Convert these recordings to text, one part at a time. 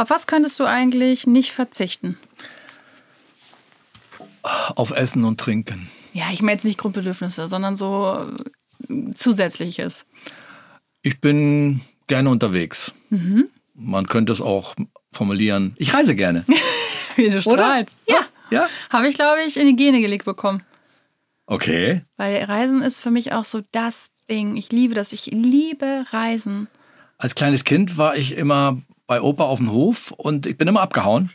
Auf was könntest du eigentlich nicht verzichten? Auf Essen und Trinken. Ja, ich meine jetzt nicht Grundbedürfnisse, sondern so äh, Zusätzliches. Ich bin gerne unterwegs. Man könnte es auch formulieren. Ich reise gerne. Wie du strahlst. Ja. Ja? Habe ich, glaube ich, in die Gene gelegt bekommen. Okay. Weil Reisen ist für mich auch so das Ding. Ich liebe das. Ich liebe Reisen. Als kleines Kind war ich immer bei Opa auf dem Hof und ich bin immer abgehauen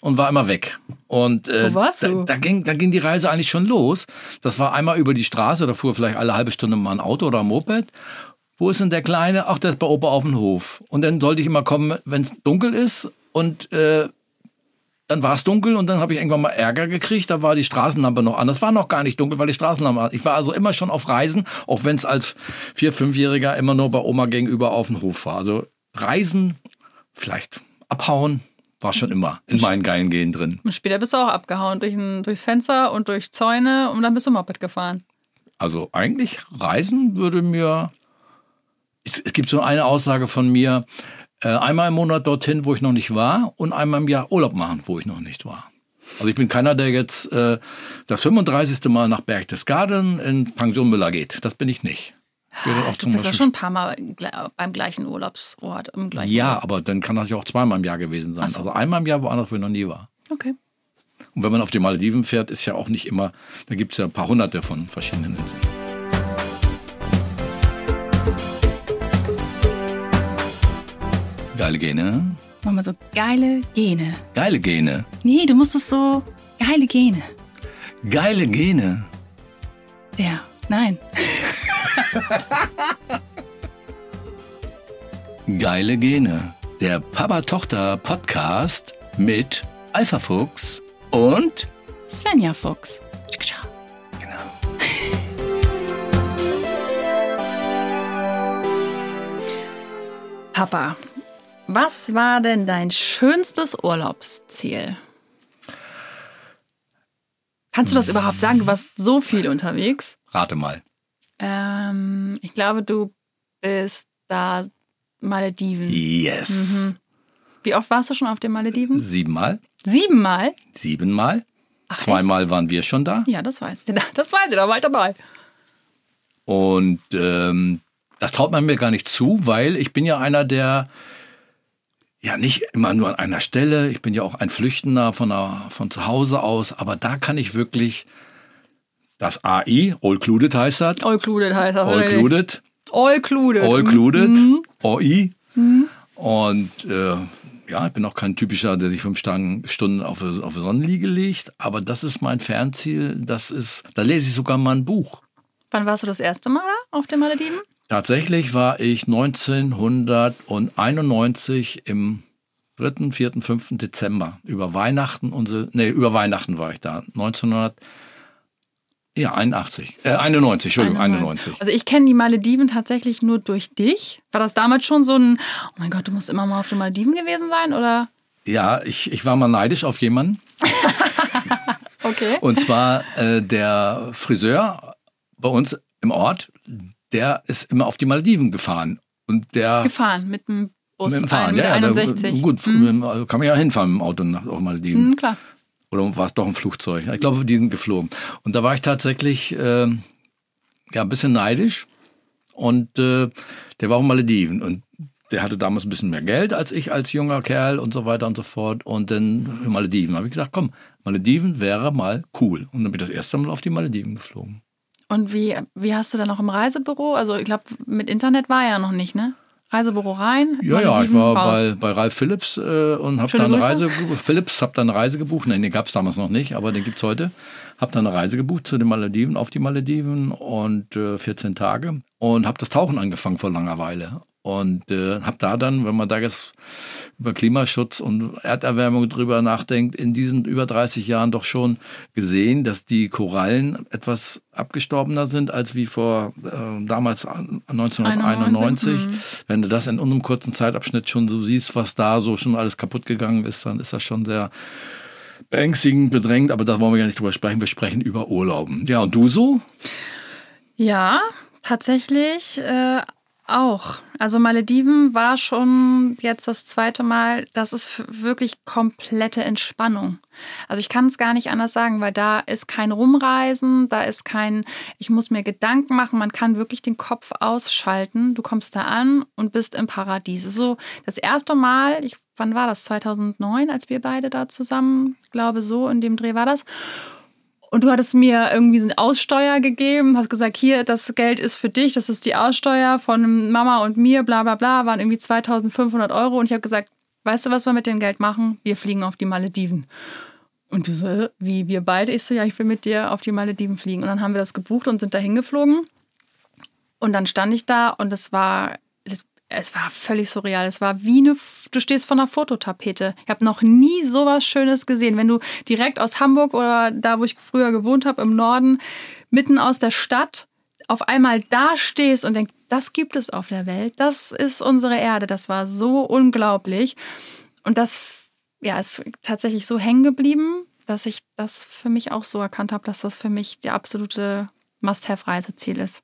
und war immer weg. Und äh, Wo warst da, du? da, ging, da ging die Reise eigentlich schon los. Das war einmal über die Straße, da fuhr vielleicht alle halbe Stunde mal ein Auto oder ein Moped. Wo ist denn der Kleine? Ach, der ist bei Opa auf dem Hof. Und dann sollte ich immer kommen, wenn es dunkel ist und äh, dann war es dunkel und dann habe ich irgendwann mal Ärger gekriegt. Da war die Straßenlampe noch an. Das war noch gar nicht dunkel, weil die Straßenlampe an. Ich war also immer schon auf Reisen, auch wenn es als vier, fünfjähriger immer nur bei Oma gegenüber auf dem Hof war. Also Reisen, vielleicht abhauen, war schon immer in meinen geilen Gehen drin. Und später bist du auch abgehauen durch ein, durchs Fenster und durch Zäune und dann bist du Moped gefahren. Also eigentlich Reisen würde mir. Es, es gibt so eine Aussage von mir: äh, einmal im Monat dorthin, wo ich noch nicht war, und einmal im Jahr Urlaub machen, wo ich noch nicht war. Also ich bin keiner, der jetzt äh, das 35. Mal nach Berchtesgaden in Pension Müller geht. Das bin ich nicht. Würde auch Du zum bist ja schon ein paar Mal beim gleichen Urlaubsort. Im gleichen ja, Urlaub. aber dann kann das ja auch zweimal im Jahr gewesen sein. So. Also einmal im Jahr woanders, wo ich noch nie war. Okay. Und wenn man auf die Malediven fährt, ist ja auch nicht immer, da gibt es ja ein paar hunderte von verschiedenen Inseln. Geile Gene. Mach mal so geile Gene. Geile Gene. Nee, du musst es so geile Gene. Geile Gene. Der. Nein. Geile Gene. Der Papa-Tochter-Podcast mit Alpha Fuchs und Svenja Fuchs. genau. Papa, was war denn dein schönstes Urlaubsziel? Kannst du das überhaupt sagen? Du warst so viel unterwegs. Rate mal. Ähm, ich glaube, du bist da Malediven. Yes. Mhm. Wie oft warst du schon auf den Malediven? Siebenmal. Siebenmal? Siebenmal. Ach, Zweimal waren wir schon da. Ja, das weiß ich. Das weiß ich, da war ich dabei. Und ähm, das traut man mir gar nicht zu, weil ich bin ja einer, der ja nicht immer nur an einer Stelle, ich bin ja auch ein Flüchtender von, der, von zu Hause aus, aber da kann ich wirklich das AI, All Included heißt das, All included heißt das. All. Included, All included. All Mhm. Included, OI. Und äh, ja, ich bin auch kein typischer, der sich fünf Stunden auf, auf die Sonnenliege legt, aber das ist mein Fernziel, das ist, da lese ich sogar mal ein Buch. Wann warst du das erste Mal da auf den Malediven? Tatsächlich war ich 1991 im 3., 4., 5. Dezember über Weihnachten unsere nee, über Weihnachten war ich da. 1900 ja, 81. Äh, 91, Entschuldigung, 91. Also ich kenne die Malediven tatsächlich nur durch dich. War das damals schon so ein, oh mein Gott, du musst immer mal auf den Malediven gewesen sein, oder? Ja, ich, ich war mal neidisch auf jemanden. Okay. Und zwar äh, der Friseur bei uns im Ort, der ist immer auf die Malediven gefahren. Und der Gefahren mit dem Bus, mit dem Fahren, ein- mit ja, ja, 61. Da, gut, Hm. also kann man ja hinfahren mit dem Auto nach auf Malediven. Hm, klar. Oder war es doch ein Flugzeug? Ich glaube, die sind geflogen. Und da war ich tatsächlich ähm, ja, ein bisschen neidisch. Und äh, der war auf Malediven. Und der hatte damals ein bisschen mehr Geld als ich als junger Kerl und so weiter und so fort. Und dann Malediven. habe ich gesagt, komm, Malediven wäre mal cool. Und dann bin ich das erste Mal auf die Malediven geflogen. Und wie, wie hast du da noch im Reisebüro? Also ich glaube, mit Internet war ja noch nicht, ne? Reisebüro rein. Ja, ja, ich war raus. bei, bei Ralf Philips äh, und habe dann eine. Reise. Philips, habe dann eine Reise gebucht. Nein, den gab es damals noch nicht, aber den gibt's heute. Habe dann eine Reise gebucht zu den Malediven, auf die Malediven und äh, 14 Tage. Und habe das Tauchen angefangen vor langer Weile. Und äh, habe da dann, wenn man da jetzt über Klimaschutz und Erderwärmung drüber nachdenkt, in diesen über 30 Jahren doch schon gesehen, dass die Korallen etwas abgestorbener sind als wie vor äh, damals 1991. 91, mhm. Wenn du das in unserem kurzen Zeitabschnitt schon so siehst, was da so schon alles kaputt gegangen ist, dann ist das schon sehr beängstigend, bedrängt. Aber da wollen wir ja nicht drüber sprechen. Wir sprechen über Urlauben. Ja, und du so? Ja, tatsächlich äh, auch. Also Malediven war schon jetzt das zweite Mal, das ist wirklich komplette Entspannung. Also ich kann es gar nicht anders sagen, weil da ist kein Rumreisen, da ist kein, ich muss mir Gedanken machen, man kann wirklich den Kopf ausschalten. Du kommst da an und bist im Paradies. So das erste Mal, ich, wann war das? 2009, als wir beide da zusammen, glaube so in dem Dreh war das. Und du hattest mir irgendwie eine Aussteuer gegeben, hast gesagt, hier, das Geld ist für dich, das ist die Aussteuer von Mama und mir, bla bla bla, waren irgendwie 2500 Euro. Und ich habe gesagt, weißt du, was wir mit dem Geld machen? Wir fliegen auf die Malediven. Und du so, wie wir beide? Ich so, ja, ich will mit dir auf die Malediven fliegen. Und dann haben wir das gebucht und sind da hingeflogen. Und dann stand ich da und es war es war völlig surreal. Es war wie eine, du stehst vor einer Fototapete. Ich habe noch nie sowas Schönes gesehen. Wenn du direkt aus Hamburg oder da, wo ich früher gewohnt habe, im Norden, mitten aus der Stadt, auf einmal da stehst und denkst, das gibt es auf der Welt. Das ist unsere Erde. Das war so unglaublich. Und das ja, ist tatsächlich so hängen geblieben, dass ich das für mich auch so erkannt habe, dass das für mich die absolute Must-Have-Reiseziel ist.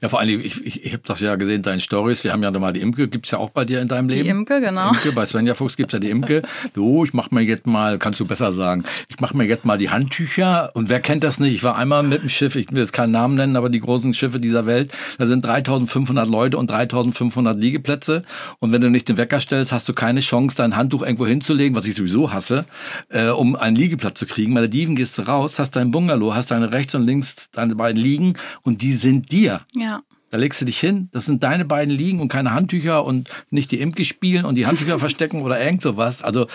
Ja, vor allem, ich, ich, ich habe das ja gesehen, deinen Stories. Wir haben ja nochmal die Imke, gibt es ja auch bei dir in deinem Leben. Die Imke, genau. Imke, bei Svenja Fuchs gibt es ja die Imke. So, ich mache mir jetzt mal, kannst du besser sagen, ich mache mir jetzt mal die Handtücher. Und wer kennt das nicht? Ich war einmal mit dem Schiff, ich will jetzt keinen Namen nennen, aber die großen Schiffe dieser Welt, da sind 3500 Leute und 3500 Liegeplätze. Und wenn du nicht den Wecker stellst, hast du keine Chance, dein Handtuch irgendwo hinzulegen, was ich sowieso hasse, äh, um einen Liegeplatz zu kriegen. Bei der Diven gehst du raus, hast dein Bungalow, hast deine rechts und links deine beiden Liegen und die sind dir. Ja. Da legst du dich hin, das sind deine beiden Liegen und keine Handtücher und nicht die Imke spielen und die Handtücher verstecken oder irgend sowas. Also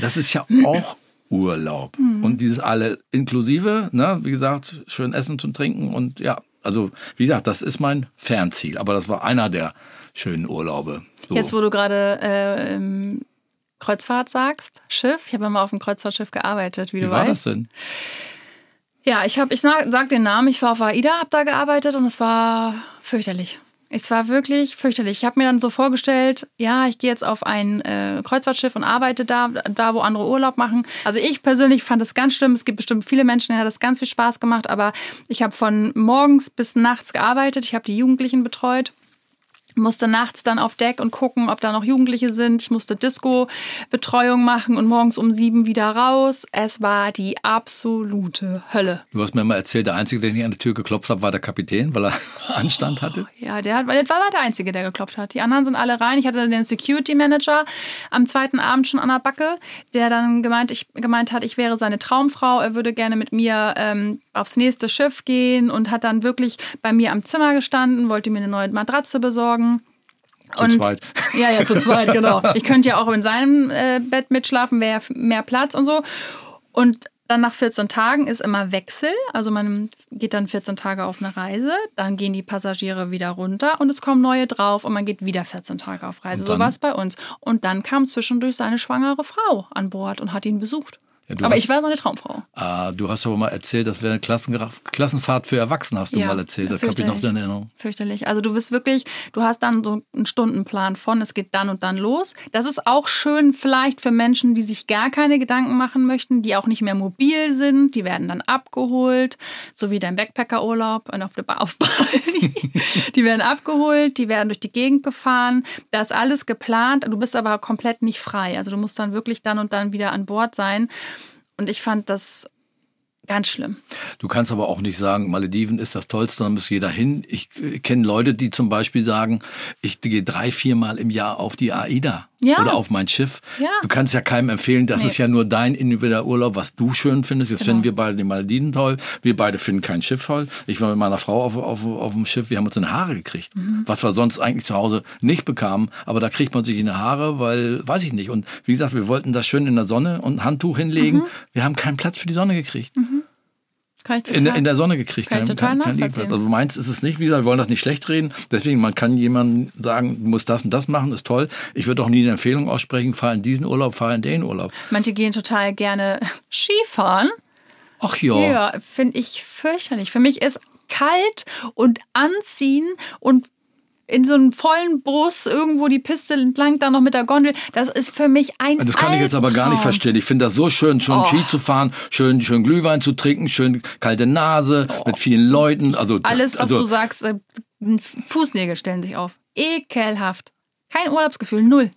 das ist ja auch Urlaub. Mhm. Und dieses alle inklusive, ne, wie gesagt, schön essen und trinken und ja, also wie gesagt, das ist mein Fernziel. Aber das war einer der schönen Urlaube. So. Jetzt, wo du gerade äh, Kreuzfahrt sagst, Schiff, ich habe immer auf dem Kreuzfahrtschiff gearbeitet, wie, wie du weißt. Wie war das denn? Ja, ich habe, ich sag den Namen, ich war auf AIDA, habe da gearbeitet und es war fürchterlich. Es war wirklich fürchterlich. Ich habe mir dann so vorgestellt, ja, ich gehe jetzt auf ein äh, Kreuzfahrtschiff und arbeite da, da wo andere Urlaub machen. Also ich persönlich fand es ganz schlimm. Es gibt bestimmt viele Menschen, denen hat das ganz viel Spaß gemacht. Aber ich habe von morgens bis nachts gearbeitet. Ich habe die Jugendlichen betreut musste nachts dann auf Deck und gucken, ob da noch Jugendliche sind. Ich musste Disco-Betreuung machen und morgens um sieben wieder raus. Es war die absolute Hölle. Du hast mir mal erzählt, der Einzige, der nicht an die Tür geklopft hat, war der Kapitän, weil er Anstand hatte. Oh, ja, der, hat, der war der Einzige, der geklopft hat. Die anderen sind alle rein. Ich hatte den Security Manager am zweiten Abend schon an der Backe, der dann gemeint, ich, gemeint hat, ich wäre seine Traumfrau. Er würde gerne mit mir ähm, aufs nächste Schiff gehen und hat dann wirklich bei mir am Zimmer gestanden, wollte mir eine neue Matratze besorgen. Zu und, zweit. Ja, ja, zu zweit, genau. Ich könnte ja auch in seinem äh, Bett mitschlafen, wäre mehr Platz und so. Und dann nach 14 Tagen ist immer Wechsel. Also man geht dann 14 Tage auf eine Reise, dann gehen die Passagiere wieder runter und es kommen neue drauf und man geht wieder 14 Tage auf Reise. So war es bei uns. Und dann kam zwischendurch seine schwangere Frau an Bord und hat ihn besucht. Ja, aber hast, ich war so eine Traumfrau. Ah, du hast aber mal erzählt, das wäre eine Klassen, Klassenfahrt für Erwachsene, hast du ja, mal erzählt. Das habe ich noch in Erinnerung. Fürchterlich. Also du bist wirklich, du hast dann so einen Stundenplan von, es geht dann und dann los. Das ist auch schön vielleicht für Menschen, die sich gar keine Gedanken machen möchten, die auch nicht mehr mobil sind. Die werden dann abgeholt, so wie dein Backpackerurlaub auf, auf Bali. die werden abgeholt, die werden durch die Gegend gefahren. Da ist alles geplant. Du bist aber komplett nicht frei. Also du musst dann wirklich dann und dann wieder an Bord sein. Und ich fand das Ganz schlimm. Du kannst aber auch nicht sagen, Malediven ist das Tollste, dann muss jeder hin. Ich äh, kenne Leute, die zum Beispiel sagen, ich gehe drei, viermal im Jahr auf die AIDA ja. oder auf mein Schiff. Ja. Du kannst ja keinem empfehlen, das nee. ist ja nur dein individueller Urlaub, was du schön findest. Jetzt genau. finden wir beide die Malediven toll. Wir beide finden kein Schiff toll. Ich war mit meiner Frau auf, auf, auf dem Schiff, wir haben uns in Haare gekriegt. Mhm. Was wir sonst eigentlich zu Hause nicht bekamen. Aber da kriegt man sich in die Haare, weil, weiß ich nicht. Und wie gesagt, wir wollten das schön in der Sonne und ein Handtuch hinlegen. Mhm. Wir haben keinen Platz für die Sonne gekriegt. Mhm. Total, in, in, der Sonne gekriegt. Kann kein, ich total kein, kein Also meins ist es nicht wieder, wir wollen das nicht schlecht reden. Deswegen, man kann jemandem sagen, du musst das und das machen, ist toll. Ich würde auch nie eine Empfehlung aussprechen, fahr in diesen Urlaub, fahr in den Urlaub. Manche gehen total gerne Skifahren. Ach ja. Ja, finde ich fürchterlich. Für mich ist kalt und anziehen und in so einem vollen Bus irgendwo die Piste entlang, dann noch mit der Gondel. Das ist für mich ein Das kann ich jetzt aber gar nicht verstehen. Ich finde das so schön, schon oh. Ski zu fahren, schön, schön Glühwein zu trinken, schön kalte Nase oh. mit vielen Leuten. Also alles, was also, du sagst, äh, Fußnägel stellen sich auf. Ekelhaft. Kein Urlaubsgefühl, null.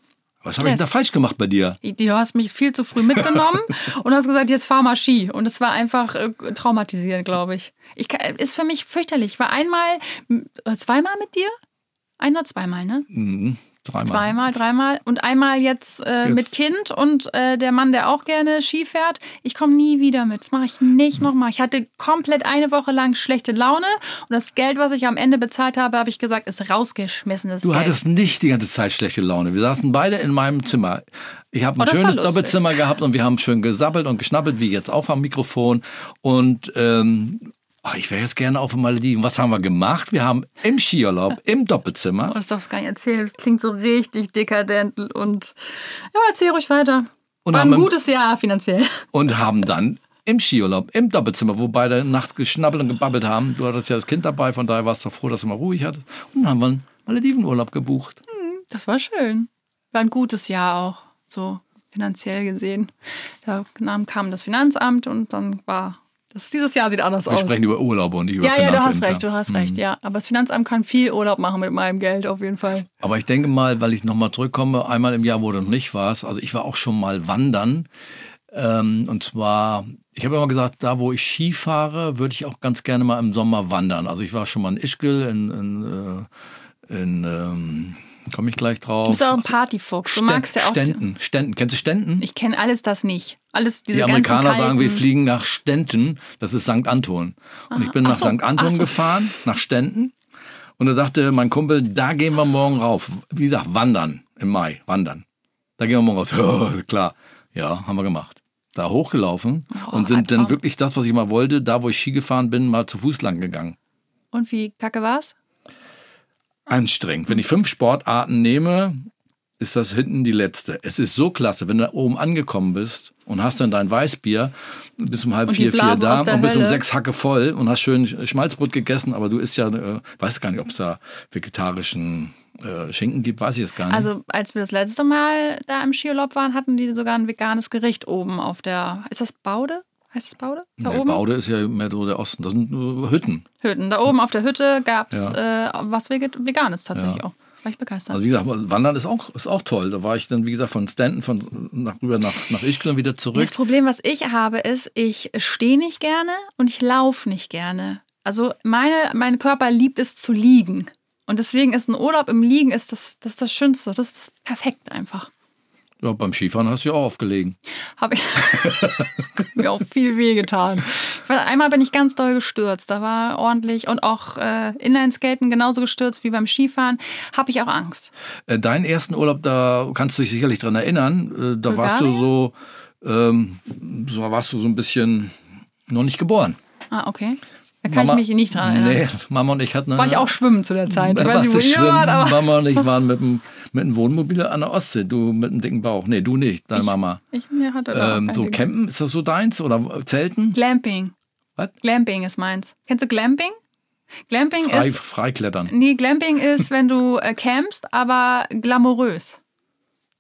Was habe ich da falsch gemacht bei dir? Du hast mich viel zu früh mitgenommen und hast gesagt, jetzt fahr mal Ski. Und es war einfach äh, traumatisierend, glaube ich. ich. Ist für mich fürchterlich. Ich war einmal, äh, zweimal mit dir? Ein oder zweimal, ne? Mhm. Dreimal. Zweimal, dreimal und einmal jetzt, äh, Jetzt. mit Kind und äh, der Mann, der auch gerne Ski fährt. Ich komme nie wieder mit. Das mache ich nicht nochmal. Ich hatte komplett eine Woche lang schlechte Laune und das Geld, was ich am Ende bezahlt habe, habe ich gesagt, ist rausgeschmissenes Du Geld. hattest nicht die ganze Zeit schlechte Laune. Wir saßen beide in meinem Zimmer. Ich habe ein Oh, schönes. Doppelzimmer gehabt und wir haben schön gesabbelt und geschnappelt, wie jetzt auch am Mikrofon. Und ähm, ach, ich wäre jetzt gerne auf den Malediven. Was haben wir gemacht? Wir haben im Skiurlaub, im Doppelzimmer, Oh, das darfst du gar nicht erzählen. Das klingt so richtig dekadent und ja, erzähl ruhig weiter. Und War ein gutes Jahr finanziell. und haben dann im Skiurlaub, im Doppelzimmer, wo beide nachts geschnabbelt und gebabbelt haben. Du hattest ja das Kind dabei, von daher warst du froh, dass du mal ruhig hattest. Und dann haben wir einen Maledivenurlaub gebucht. Das war schön. War ein gutes Jahr auch, so finanziell gesehen. Da kam das Finanzamt und dann war das, dieses Jahr sieht anders Wir aus. sprechen über Urlaube und nicht über Ja, ja, du hast recht, du hast recht, ja. Aber das Finanzamt kann viel Urlaub machen mit meinem Geld auf jeden Fall. Aber ich denke mal, weil ich nochmal zurückkomme, einmal im Jahr, wo du noch nicht warst, also ich war auch schon mal wandern. Ähm, und zwar, ich habe immer gesagt, da wo ich Ski fahre, würde ich auch ganz gerne mal im Sommer wandern. Also ich war schon mal in Ischgl, in, in, äh, in ähm, komme ich gleich drauf. Du bist auch ein Partyfuchs. Du magst ja auch. Ständen, Ständen. Kennst du Ständen? Ich kenne alles das nicht. Alles diese Die Amerikaner sagen, wir fliegen nach Stenten. Das ist St. Anton. Und ich bin Ach nach so, St. Anton so. gefahren, nach Stenten. Und da sagte mein Kumpel, da gehen wir morgen rauf. Wie gesagt, wandern im Mai, wandern. Da gehen wir morgen raus. Ja, klar. Ja, haben wir gemacht. Da hochgelaufen Oh, und sind dann wirklich das, was ich mal wollte, da wo ich Ski gefahren bin, mal zu Fuß lang gegangen. Und wie kacke war's? Anstrengend. Wenn ich fünf Sportarten nehme, ist das hinten die letzte. Es ist so klasse, wenn du da oben angekommen bist und hast dann dein Weißbier, bis um halb Und vier, vier da und bist um sechs Hacke voll und hast schön Schmalzbrot gegessen, aber du isst ja, äh, weiß gar nicht, ob es da vegetarischen äh, Schinken gibt, weiß ich jetzt gar nicht. Also, als wir das letzte Mal da im Skiurlaub waren, hatten die sogar ein veganes Gericht oben auf der. Ist das Baude? Heißt das Baude? Da nee, oben? Baude ist ja mehr so der Osten. Das sind Hütten. Hütten. Da oben auf der Hütte gab es äh, was Veganes tatsächlich Ja. auch. War ich begeistert. Also wie gesagt, Wandern ist auch, ist auch toll. Da war ich dann, wie gesagt, von Stanton von nach, rüber nach, nach Ischgl und wieder zurück. Das Problem, was ich habe, ist, ich stehe nicht gerne und ich laufe nicht gerne. Also meine, mein Körper liebt es zu liegen. Und deswegen ist ein Urlaub im Liegen ist das, das, ist das Schönste. Das ist perfekt einfach. Ja, beim Skifahren hast du ja auch aufgelegen. Habe ich mir auch viel wehgetan. War- Einmal bin ich ganz doll gestürzt. Da war ordentlich und auch äh, Inlineskaten genauso gestürzt wie beim Skifahren. Habe ich auch Angst. Äh, Deinen ersten Urlaub, da kannst du dich sicherlich dran erinnern. Äh, Da warst du so, ähm, so warst du so ein bisschen noch nicht geboren. Ah, okay. Da kann ich mich nicht dran erinnern. Nee, Mama und ich hatten eine, War ich auch schwimmen zu der Zeit. Ich Da weiß warst nicht, du wo schwimmen. aber Mama und ich waren mit dem, mit dem Wohnmobil an der Ostsee. Du mit dem dicken Bauch. Nee, du nicht, deine Mama. ich mir hatte Ähm, so campen, ist das so deins? Oder Zelten? Glamping. Was? Glamping ist meins. Kennst du Glamping? Glamping Frei, ist. Freiklettern. Nee, Glamping ist, wenn du äh, campst, aber glamourös.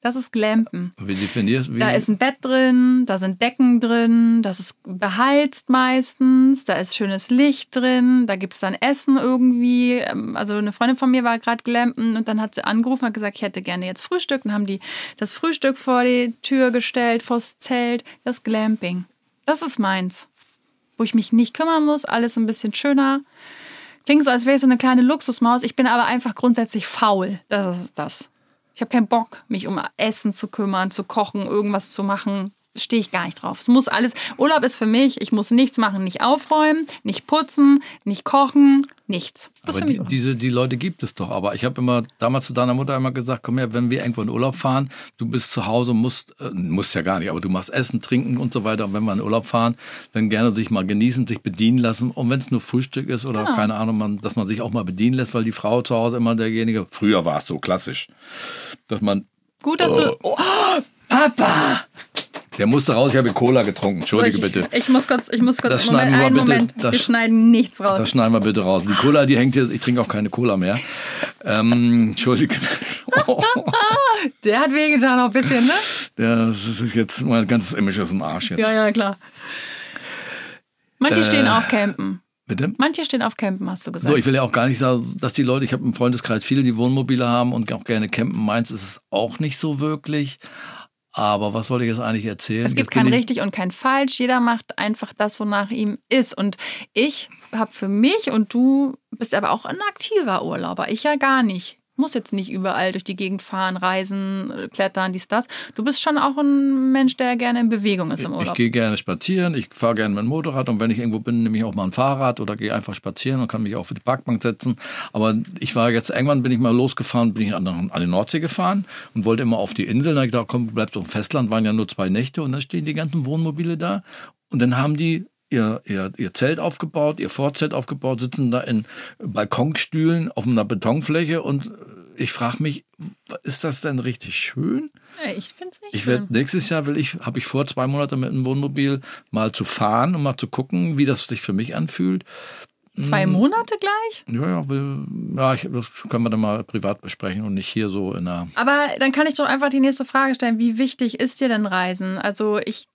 Das ist Glampen. Wie definierst du? Da ist ein Bett drin, da sind Decken drin, das ist beheizt meistens, da ist schönes Licht drin, da gibt es dann Essen irgendwie. Ähm, Also eine Freundin von mir war gerade glampen und dann hat sie angerufen und hat gesagt, ich hätte gerne jetzt Frühstück. Dann haben die das Frühstück vor die Tür gestellt, vors Zelt. Das Glamping. Das ist meins. Wo ich mich nicht kümmern muss, alles ein bisschen schöner. Klingt so, als wäre ich so eine kleine Luxusmaus. Ich bin aber einfach grundsätzlich faul. Das ist das. Ich habe keinen Bock, mich um Essen zu kümmern, zu kochen, irgendwas zu machen. Stehe ich gar nicht drauf. Es muss alles. Urlaub ist für mich. Ich muss nichts machen, nicht aufräumen, nicht putzen, nicht kochen, nichts. Das Aber die, diese die Leute gibt es doch. Aber ich habe immer damals zu deiner Mutter immer gesagt, komm her, wenn wir irgendwo in Urlaub fahren, du bist zu Hause, musst, äh, musst ja gar nicht, aber du machst Essen, Trinken und so weiter. Und wenn wir in Urlaub fahren, dann gerne sich mal genießen, sich bedienen lassen. Und wenn es nur Frühstück ist oder Genau. keine Ahnung, man, dass man sich auch mal bedienen lässt, weil die Frau zu Hause immer derjenige, früher war es so klassisch, dass man, Gut, dass du. Oh, Papa! Der musste raus, ich habe Cola getrunken, entschuldige ich, bitte. Ich muss kurz, ich muss kurz. Das Moment, schneiden wir bitte. Moment. Das wir schneiden nichts raus. Das schneiden wir bitte raus. Die Cola, die hängt hier, ich trinke auch keine Cola mehr. Ähm, entschuldige. Oh, Der hat wehgetan auch ein bisschen, ne? das ist jetzt mein ganzes Image aus dem Arsch jetzt. Ja, ja, klar. Manche Äh, stehen auf Campen. Bitte? Manche stehen auf Campen, hast du gesagt. So, ich will ja auch gar nicht sagen, dass die Leute, ich habe im Freundeskreis viele, die Wohnmobile haben und auch gerne campen. Meins ist es auch nicht so wirklich. Aber was wollte ich jetzt eigentlich erzählen? es gibt kein ich- richtig und kein falsch. Jeder macht einfach das, wonach ihm ist. Und ich habe für mich und du bist aber auch ein aktiver Urlauber. Ich ja gar nicht. Muss jetzt nicht überall durch die Gegend fahren, reisen, klettern, dies, das. Du bist schon auch ein Mensch, der gerne in Bewegung ist im Ich Urlaub. gehe gerne spazieren, ich fahre gerne mit dem Motorrad und wenn ich irgendwo bin, nehme ich auch mal ein Fahrrad oder gehe einfach spazieren und kann mich auch für die Parkbank setzen. Aber ich war jetzt, irgendwann bin ich mal losgefahren, bin ich an, an die Nordsee gefahren und wollte immer auf die Insel. Da habe ich gedacht, komm, bleibst auf dem Festland, waren ja nur zwei Nächte und dann stehen die ganzen Wohnmobile da und dann haben die Ihr, ihr, ihr Zelt aufgebaut, ihr Vorzelt aufgebaut, sitzen da in Balkonstühlen auf einer Betonfläche und ich frage mich, ist das denn richtig schön? Ich finde es nicht Ich schön. werde nächstes Jahr will ich, habe ich vor, zwei Monate mit einem Wohnmobil mal zu fahren und mal zu gucken, wie das sich für mich anfühlt. Zwei Monate gleich? Ja, ja, will, ja, ich, das können wir dann mal privat besprechen und nicht hier so in einer. Aber dann kann ich doch einfach die nächste Frage stellen. Wie wichtig ist dir denn Reisen? Also ich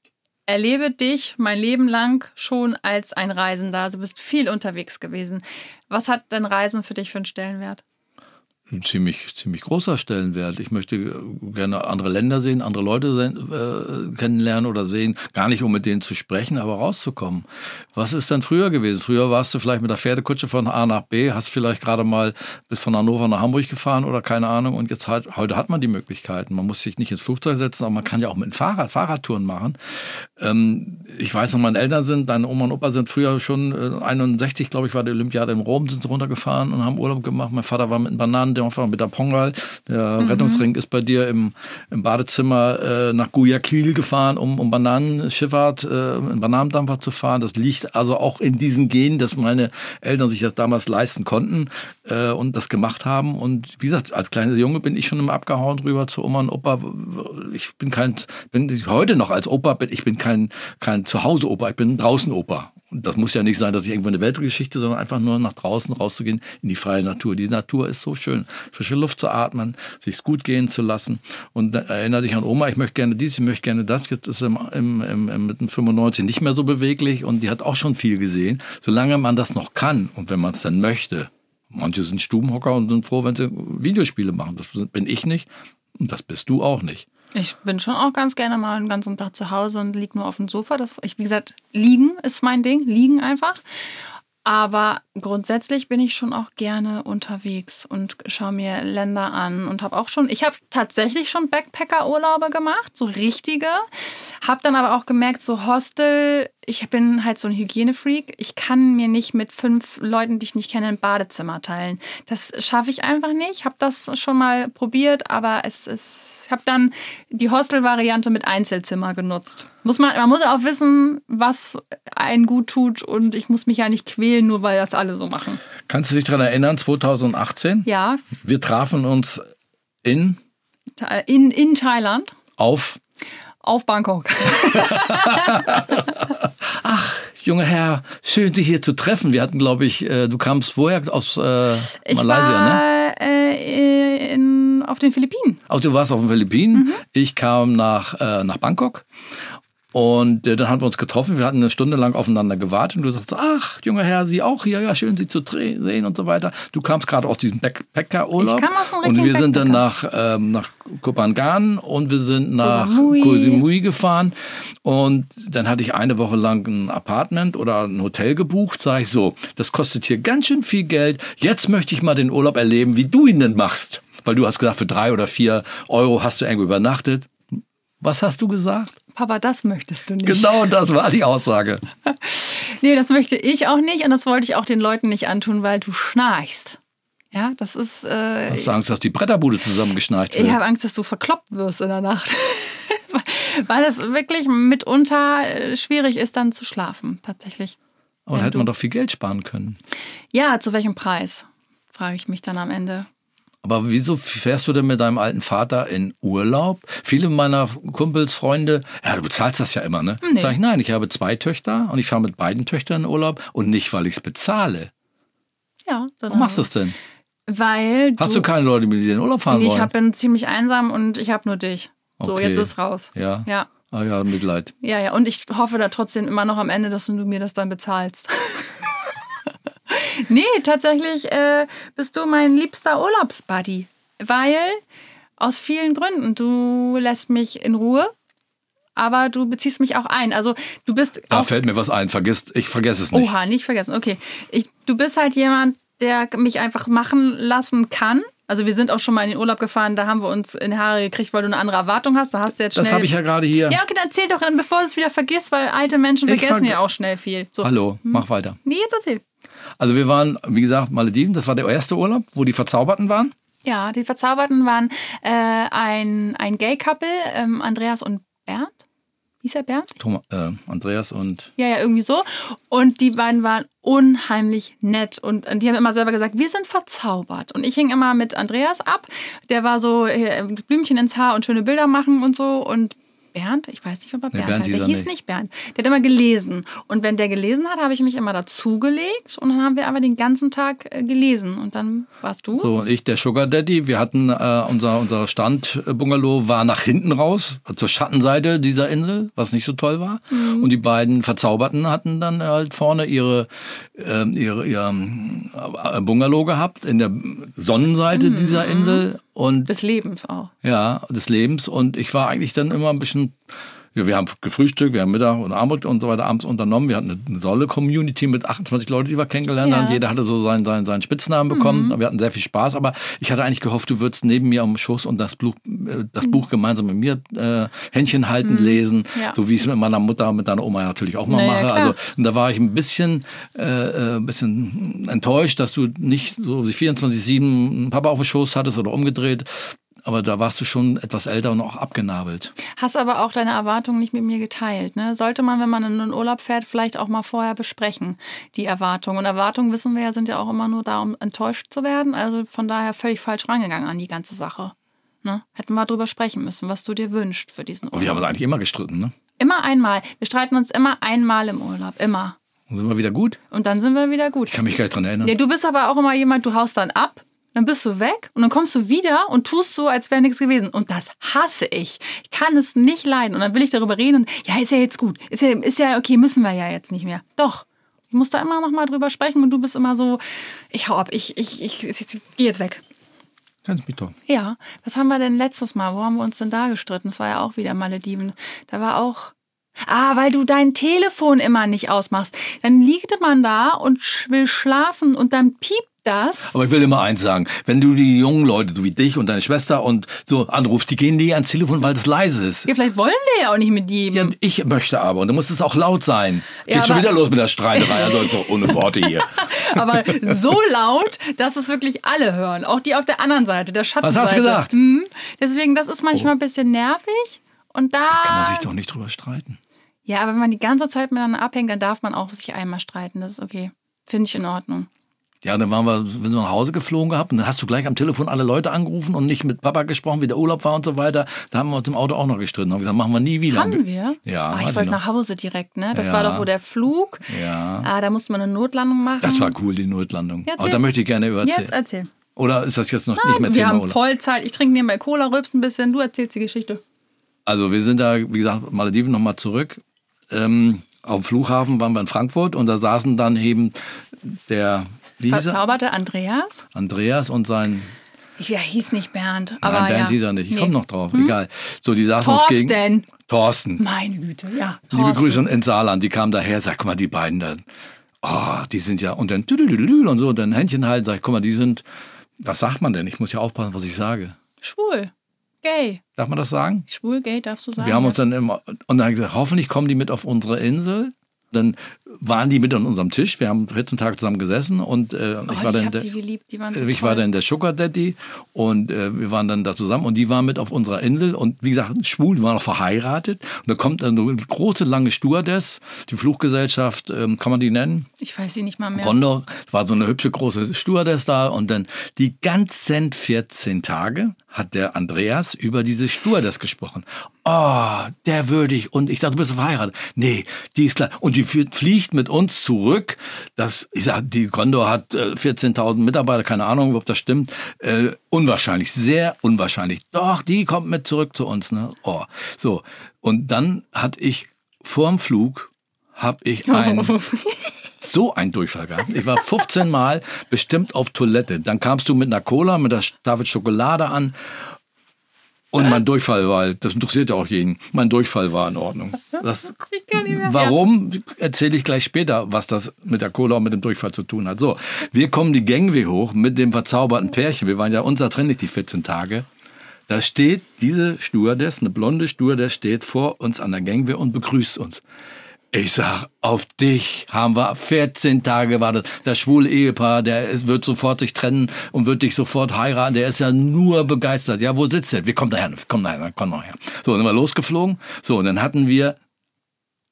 erlebe dich mein Leben lang schon als ein Reisender. Also du bist viel unterwegs gewesen. Was hat denn Reisen für dich für einen Stellenwert? ein ziemlich, ziemlich großer Stellenwert. Ich möchte äh, gerne andere Länder sehen, andere Leute sehen, äh, kennenlernen oder sehen, gar nicht um mit denen zu sprechen, aber rauszukommen. Was ist denn früher gewesen? Früher warst du vielleicht mit der Pferdekutsche von A nach B, hast vielleicht gerade mal bis von Hannover nach Hamburg gefahren oder keine Ahnung und jetzt halt, heute hat man die Möglichkeiten. Man muss sich nicht ins Flugzeug setzen, aber man kann ja auch mit dem Fahrrad Fahrradtouren machen. Ähm, ich weiß noch, meine Eltern sind, deine Oma und Opa sind früher schon äh, 61, glaube ich, war die Olympiade in Rom, sind runtergefahren und haben Urlaub gemacht. Mein Vater war mit einem Bananen, der war mit der Pongal. Der Rettungsring ist bei dir im, im Badezimmer äh, nach Guayaquil gefahren, um, um Bananenschifffahrt, äh, einen Bananendampfer zu fahren. Das liegt also auch in diesen Genen, dass meine Eltern sich das damals leisten konnten äh, und das gemacht haben. Und wie gesagt, als kleiner Junge bin ich schon immer abgehauen drüber zu Oma und Opa. Ich bin kein, bin heute noch als Opa, bin, ich bin kein, kein Zuhause-Opa, ich bin draußen Opa. Und das muss ja nicht sein, dass ich irgendwo eine Weltgeschichte, sondern einfach nur nach draußen rauszugehen in die freie Natur. Die Natur ist so schön, frische Luft zu atmen, sich's gut gehen zu lassen. Und erinnere dich an Oma, ich möchte gerne dies, ich möchte gerne das. Jetzt ist im, im, im, mit dem 95 nicht mehr so beweglich und die hat auch schon viel gesehen. Solange man das noch kann und wenn man es dann möchte. Manche sind Stubenhocker und sind froh, wenn sie Videospiele machen. Das bin ich nicht und das bist du auch nicht. Ich bin schon auch ganz gerne mal einen ganzen Tag zu Hause und liege nur auf dem Sofa. Das, ich, wie gesagt, liegen ist mein Ding, liegen einfach. Aber grundsätzlich bin ich schon auch gerne unterwegs und schaue mir Länder an und habe auch schon, ich habe tatsächlich schon Backpacker-Urlaube gemacht, so richtige. Habe dann aber auch gemerkt, so Hostel, ich bin halt so ein Hygienefreak. Ich kann mir nicht mit fünf Leuten, die ich nicht kenne, ein Badezimmer teilen. Das schaffe ich einfach nicht. Habe das schon mal probiert, aber es ist, ich habe dann die Hostel-Variante mit Einzelzimmer genutzt. Muss man, man muss auch wissen, was einen gut tut und ich muss mich ja nicht quälen, nur weil das alle so machen. Kannst du dich daran erinnern, 2018? Ja, Wir trafen uns in, in, in Thailand auf auf Bangkok. Junger Herr, schön Sie hier zu treffen. Wir hatten, glaube ich, äh, du kamst woher aus äh, Ich Malaysia, ne? war äh, in, auf den Philippinen. Also du warst auf den Philippinen. Mhm. Ich kam nach, äh, nach Bangkok. Und äh, dann haben wir uns getroffen. Wir hatten eine Stunde lang aufeinander gewartet. Und du sagst, ach, junger Herr, Sie auch hier. Ja, schön, Sie zu sehen und so weiter. Du kamst gerade aus diesem Backpacker-Urlaub. Ich kam aus einem Und wir sind dann nach, ähm, nach Kopangan und wir sind nach Koh Samui gefahren. Und dann hatte ich eine Woche lang ein Apartment oder ein Hotel gebucht. Sag ich so, das kostet hier ganz schön viel Geld. Jetzt möchte ich mal den Urlaub erleben, wie du ihn denn machst. Weil du hast gesagt, für drei oder vier Euro hast du irgendwo übernachtet. Was hast du gesagt? Papa, das möchtest du nicht. Genau das war die Aussage. Nee, das möchte ich auch nicht und das wollte ich auch den Leuten nicht antun, weil du schnarchst. Ja, das ist. Äh, Hast du Angst, dass die Bretterbude zusammengeschnarcht wird? ich habe Angst, dass du verkloppt wirst in der Nacht. weil es wirklich mitunter äh, schwierig ist, dann zu schlafen, tatsächlich. Aber hätte man doch viel Geld sparen können. Ja, zu welchem Preis? Frage ich mich dann am Ende. Aber wieso fährst du denn mit deinem alten Vater in Urlaub? Viele meiner Kumpels, Freunde, ja, du bezahlst das ja immer, ne? Nee. Sag ich, nein, ich habe zwei Töchter und ich fahre mit beiden Töchtern in Urlaub und nicht, weil ich es bezahle. Ja, Warum machst du das denn? Weil Hast du keine Leute, mit denen in Urlaub fahren ich wollen? hab, bin ziemlich einsam und ich habe nur dich. So, Okay. jetzt ist raus. ja. Ja. Ah ja, Mitleid. Ja, ja. Und ich hoffe da trotzdem immer noch am Ende, dass du mir das dann bezahlst. nee, tatsächlich äh, bist du mein liebster Urlaubsbuddy. Weil aus vielen Gründen. Du lässt mich in Ruhe, aber du beziehst mich auch ein. Also du bist. Da fällt mir was ein. Vergiss, ich vergesse es nicht. Oha, nicht vergessen. Okay. Ich, du bist halt jemand, der mich einfach machen lassen kann. Also wir sind auch schon mal in den Urlaub gefahren, da haben wir uns in die Haare gekriegt, weil du eine andere Erwartung hast. Da hast du jetzt schnell. Das habe ich ja gerade hier. Ja, okay, dann erzähl doch, dann, bevor du es wieder vergisst, weil alte Menschen ich vergessen ja auch schnell viel. So. Hallo, hm. mach weiter. Nee, jetzt erzähl. Also wir waren, wie gesagt, Malediven, das war der erste Urlaub, wo die Verzauberten waren. Ja, die Verzauberten waren äh, ein, ein Gay-Couple, ähm, Andreas und Bernd. Hieß er Bernd? Thomas, äh, Andreas und. Ja, ja, irgendwie so. Und die beiden waren unheimlich nett. Und die haben immer selber gesagt, wir sind verzaubert. Und ich hing immer mit Andreas ab. Der war so äh, Blümchen ins Haar und schöne Bilder machen und so. Und Bernd, ich weiß nicht, ob er Bernd, nee, Bernd heißt. Der hieß nicht. nicht Bernd. Der hat immer gelesen. Und wenn der gelesen hat, habe ich mich immer dazugelegt und dann haben wir aber den ganzen Tag äh, gelesen. Und dann warst du. So, und ich, der Sugar Daddy. Wir hatten äh, unser, unser Standbungalow war nach hinten raus, zur Schattenseite dieser Insel, was nicht so toll war. Mhm. Und die beiden Verzauberten hatten dann halt vorne ihre, äh, ihre, ihr äh, Bungalow gehabt, in der Sonnenseite mhm. dieser Insel. Und des Lebens auch. Ja, des Lebens. Und ich war eigentlich dann immer ein bisschen wir haben gefrühstückt, wir haben Mittag und Abend und so weiter abends unternommen. Wir hatten eine, eine tolle Community mit 28 Leuten, die wir kennengelernt ja. haben. Jeder hatte so seinen, seinen, seinen Spitznamen bekommen. Mhm. Wir hatten sehr viel Spaß, aber ich hatte eigentlich gehofft, du würdest neben mir am Schoß und das Buch, äh, das mhm. Buch gemeinsam mit mir äh, Händchen halten, mhm. lesen, ja. so wie ich es mit meiner Mutter, mit deiner Oma natürlich auch mal naja, mache. Klar. Also und da war ich ein bisschen, äh, äh ein bisschen enttäuscht, dass du nicht so 24-7 Papa auf dem Schoß hattest oder umgedreht aber da warst du schon etwas älter und auch abgenabelt. Hast aber auch deine Erwartungen nicht mit mir geteilt. Ne? Sollte man, wenn man in einen Urlaub fährt, vielleicht auch mal vorher besprechen, die Erwartungen. Und Erwartungen, wissen wir ja, sind ja auch immer nur da, um enttäuscht zu werden. Also von daher völlig falsch rangegangen an die ganze Sache. Ne? Hätten wir drüber sprechen müssen, was du dir wünschst für diesen Urlaub. Und wir haben uns eigentlich immer gestritten, ne? Immer einmal. Wir streiten uns immer einmal im Urlaub. Immer. Und sind wir wieder gut? Und dann sind wir wieder gut. Ich kann mich gar nicht dran erinnern. Ja, du bist aber auch immer jemand, du haust dann ab dann bist du weg und dann kommst du wieder und tust so, als wäre nichts gewesen. Und das hasse ich. Ich kann es nicht leiden. Und dann will ich darüber reden und ja, ist ja jetzt gut. Ist ja, ist ja okay, müssen wir ja jetzt nicht mehr. Doch. Ich muss da immer noch mal drüber sprechen und du bist immer so, ich hau ab, ich, ich, ich, ich, ich gehe jetzt weg. Ganz bitter. Ja. Was haben wir denn letztes Mal? Wo haben wir uns denn da gestritten? Das war ja auch wieder Malediven. Da war auch. Ah, weil du dein Telefon immer nicht ausmachst. Dann liegt man da und will schlafen und dann piept das. Aber ich will immer eins sagen, wenn du die jungen Leute, so wie dich und deine Schwester und so anrufst, die gehen nie ans Telefon, weil es leise ist. Ja, vielleicht wollen wir ja auch nicht mit ihm. Ja, ich möchte aber und dann muss es auch laut sein. Ja, Geht schon wieder los mit der Streiterei, also so ohne Worte hier. aber so laut, dass es wirklich alle hören, auch die auf der anderen Seite, der Schattenseite. Was hast du gesagt? Mhm. Deswegen, das ist manchmal oh. ein bisschen nervig und da... da kann man sich doch nicht drüber streiten. Ja, aber wenn man die ganze Zeit miteinander abhängt, dann darf man auch sich einmal streiten. Das ist okay. Finde ich in Ordnung. Ja, dann waren wir, sind wir nach Hause geflogen gehabt und dann hast du gleich am Telefon alle Leute angerufen und nicht mit Papa gesprochen, wie der Urlaub war und so weiter. Da haben wir uns im Auto auch noch gestritten. Haben gesagt, machen wir nie wieder. Haben wir? Ja. Ah, ich wollte nach Hause direkt, ne? Das ja. war doch wo der Flug. Ja. Ah, da musste man eine Notlandung machen. Das war cool, die Notlandung. Ja, Aber da möchte ich gerne über erzählen. Jetzt erzähl. Oder ist das jetzt noch Nein, nicht mehr wir Thema? Wir haben Vollzeit. Ich trinke nebenbei Cola, rülpst ein bisschen. Du erzählst die Geschichte. Also wir sind da, wie gesagt, Malediven nochmal zurück. Ähm, auf dem Flughafen waren wir in Frankfurt und da saßen dann eben der wie Verzauberte Andreas? Andreas und sein. Ja, hieß nicht Bernd. Aber Nein, Bernd ja. hieß er nicht. Ich nee. komme noch drauf. Hm? Egal. So, die saßen Thorsten. uns gegen. Thorsten. Meine Güte, ja. Thorsten. Liebe Grüße in Saarland. Die kamen daher. Sag, guck mal, die beiden da. Oh, die sind ja. Und dann und so. Und dann Händchen halten. Sag, guck mal, die sind. Was sagt man denn? Ich muss ja aufpassen, was ich sage. Schwul. Gay. Darf man das sagen? Schwul, gay, darfst du sagen. Wir haben uns dann immer, und dann gesagt, hoffentlich kommen die mit auf unsere Insel. Dann waren die mit an unserem Tisch. Wir haben 14 Tage zusammen gesessen und äh, oh, ich war dann der, geliebt, so ich war dann der Sugar Daddy und äh, wir waren dann da zusammen und die waren mit auf unserer Insel und wie gesagt schwul, die waren auch verheiratet und da kommt dann eine große lange Stewardess, die Fluggesellschaft, ähm, kann man die nennen? Ich weiß sie nicht mal mehr. Condor war so eine hübsche große Stewardess da und dann die ganzen 14 Tage hat der Andreas über diese Stewardess gesprochen. Oh, der würdig. Und ich dachte, du bist verheiratet. Nee, die ist klar. Und die fliegt mit uns zurück. Das, ich sag, die Condor hat äh, 14.000 Mitarbeiter, keine Ahnung, ob das stimmt. Äh, unwahrscheinlich, sehr unwahrscheinlich. Doch, die kommt mit zurück zu uns. Ne? Oh, so. Und dann hatte ich vorm Flug, habe ich ein so einen Durchfall gehabt. Ich war 15 Mal bestimmt auf Toilette. Dann kamst du mit einer Cola, mit der David Schokolade an und mein Durchfall war, das interessiert ja auch jeden, mein Durchfall war in Ordnung. Das, warum, erzähle ich gleich später, was das mit der Cola und mit dem Durchfall zu tun hat. So, wir kommen die Gangway hoch mit dem verzauberten Pärchen. Wir waren ja unzertrennlich die 14 Tage. Da steht diese Stewardess, eine blonde Stewardess, steht vor uns an der Gangway und begrüßt uns. Ich sag, auf dich haben wir 14 Tage gewartet. Das schwule Ehepaar, der ist, wird sofort sich trennen und wird dich sofort heiraten. Der ist ja nur begeistert. Ja, wo sitzt der? Wir kommen daher, komm daher, komm noch her. So, dann sind wir losgeflogen. So, und dann hatten wir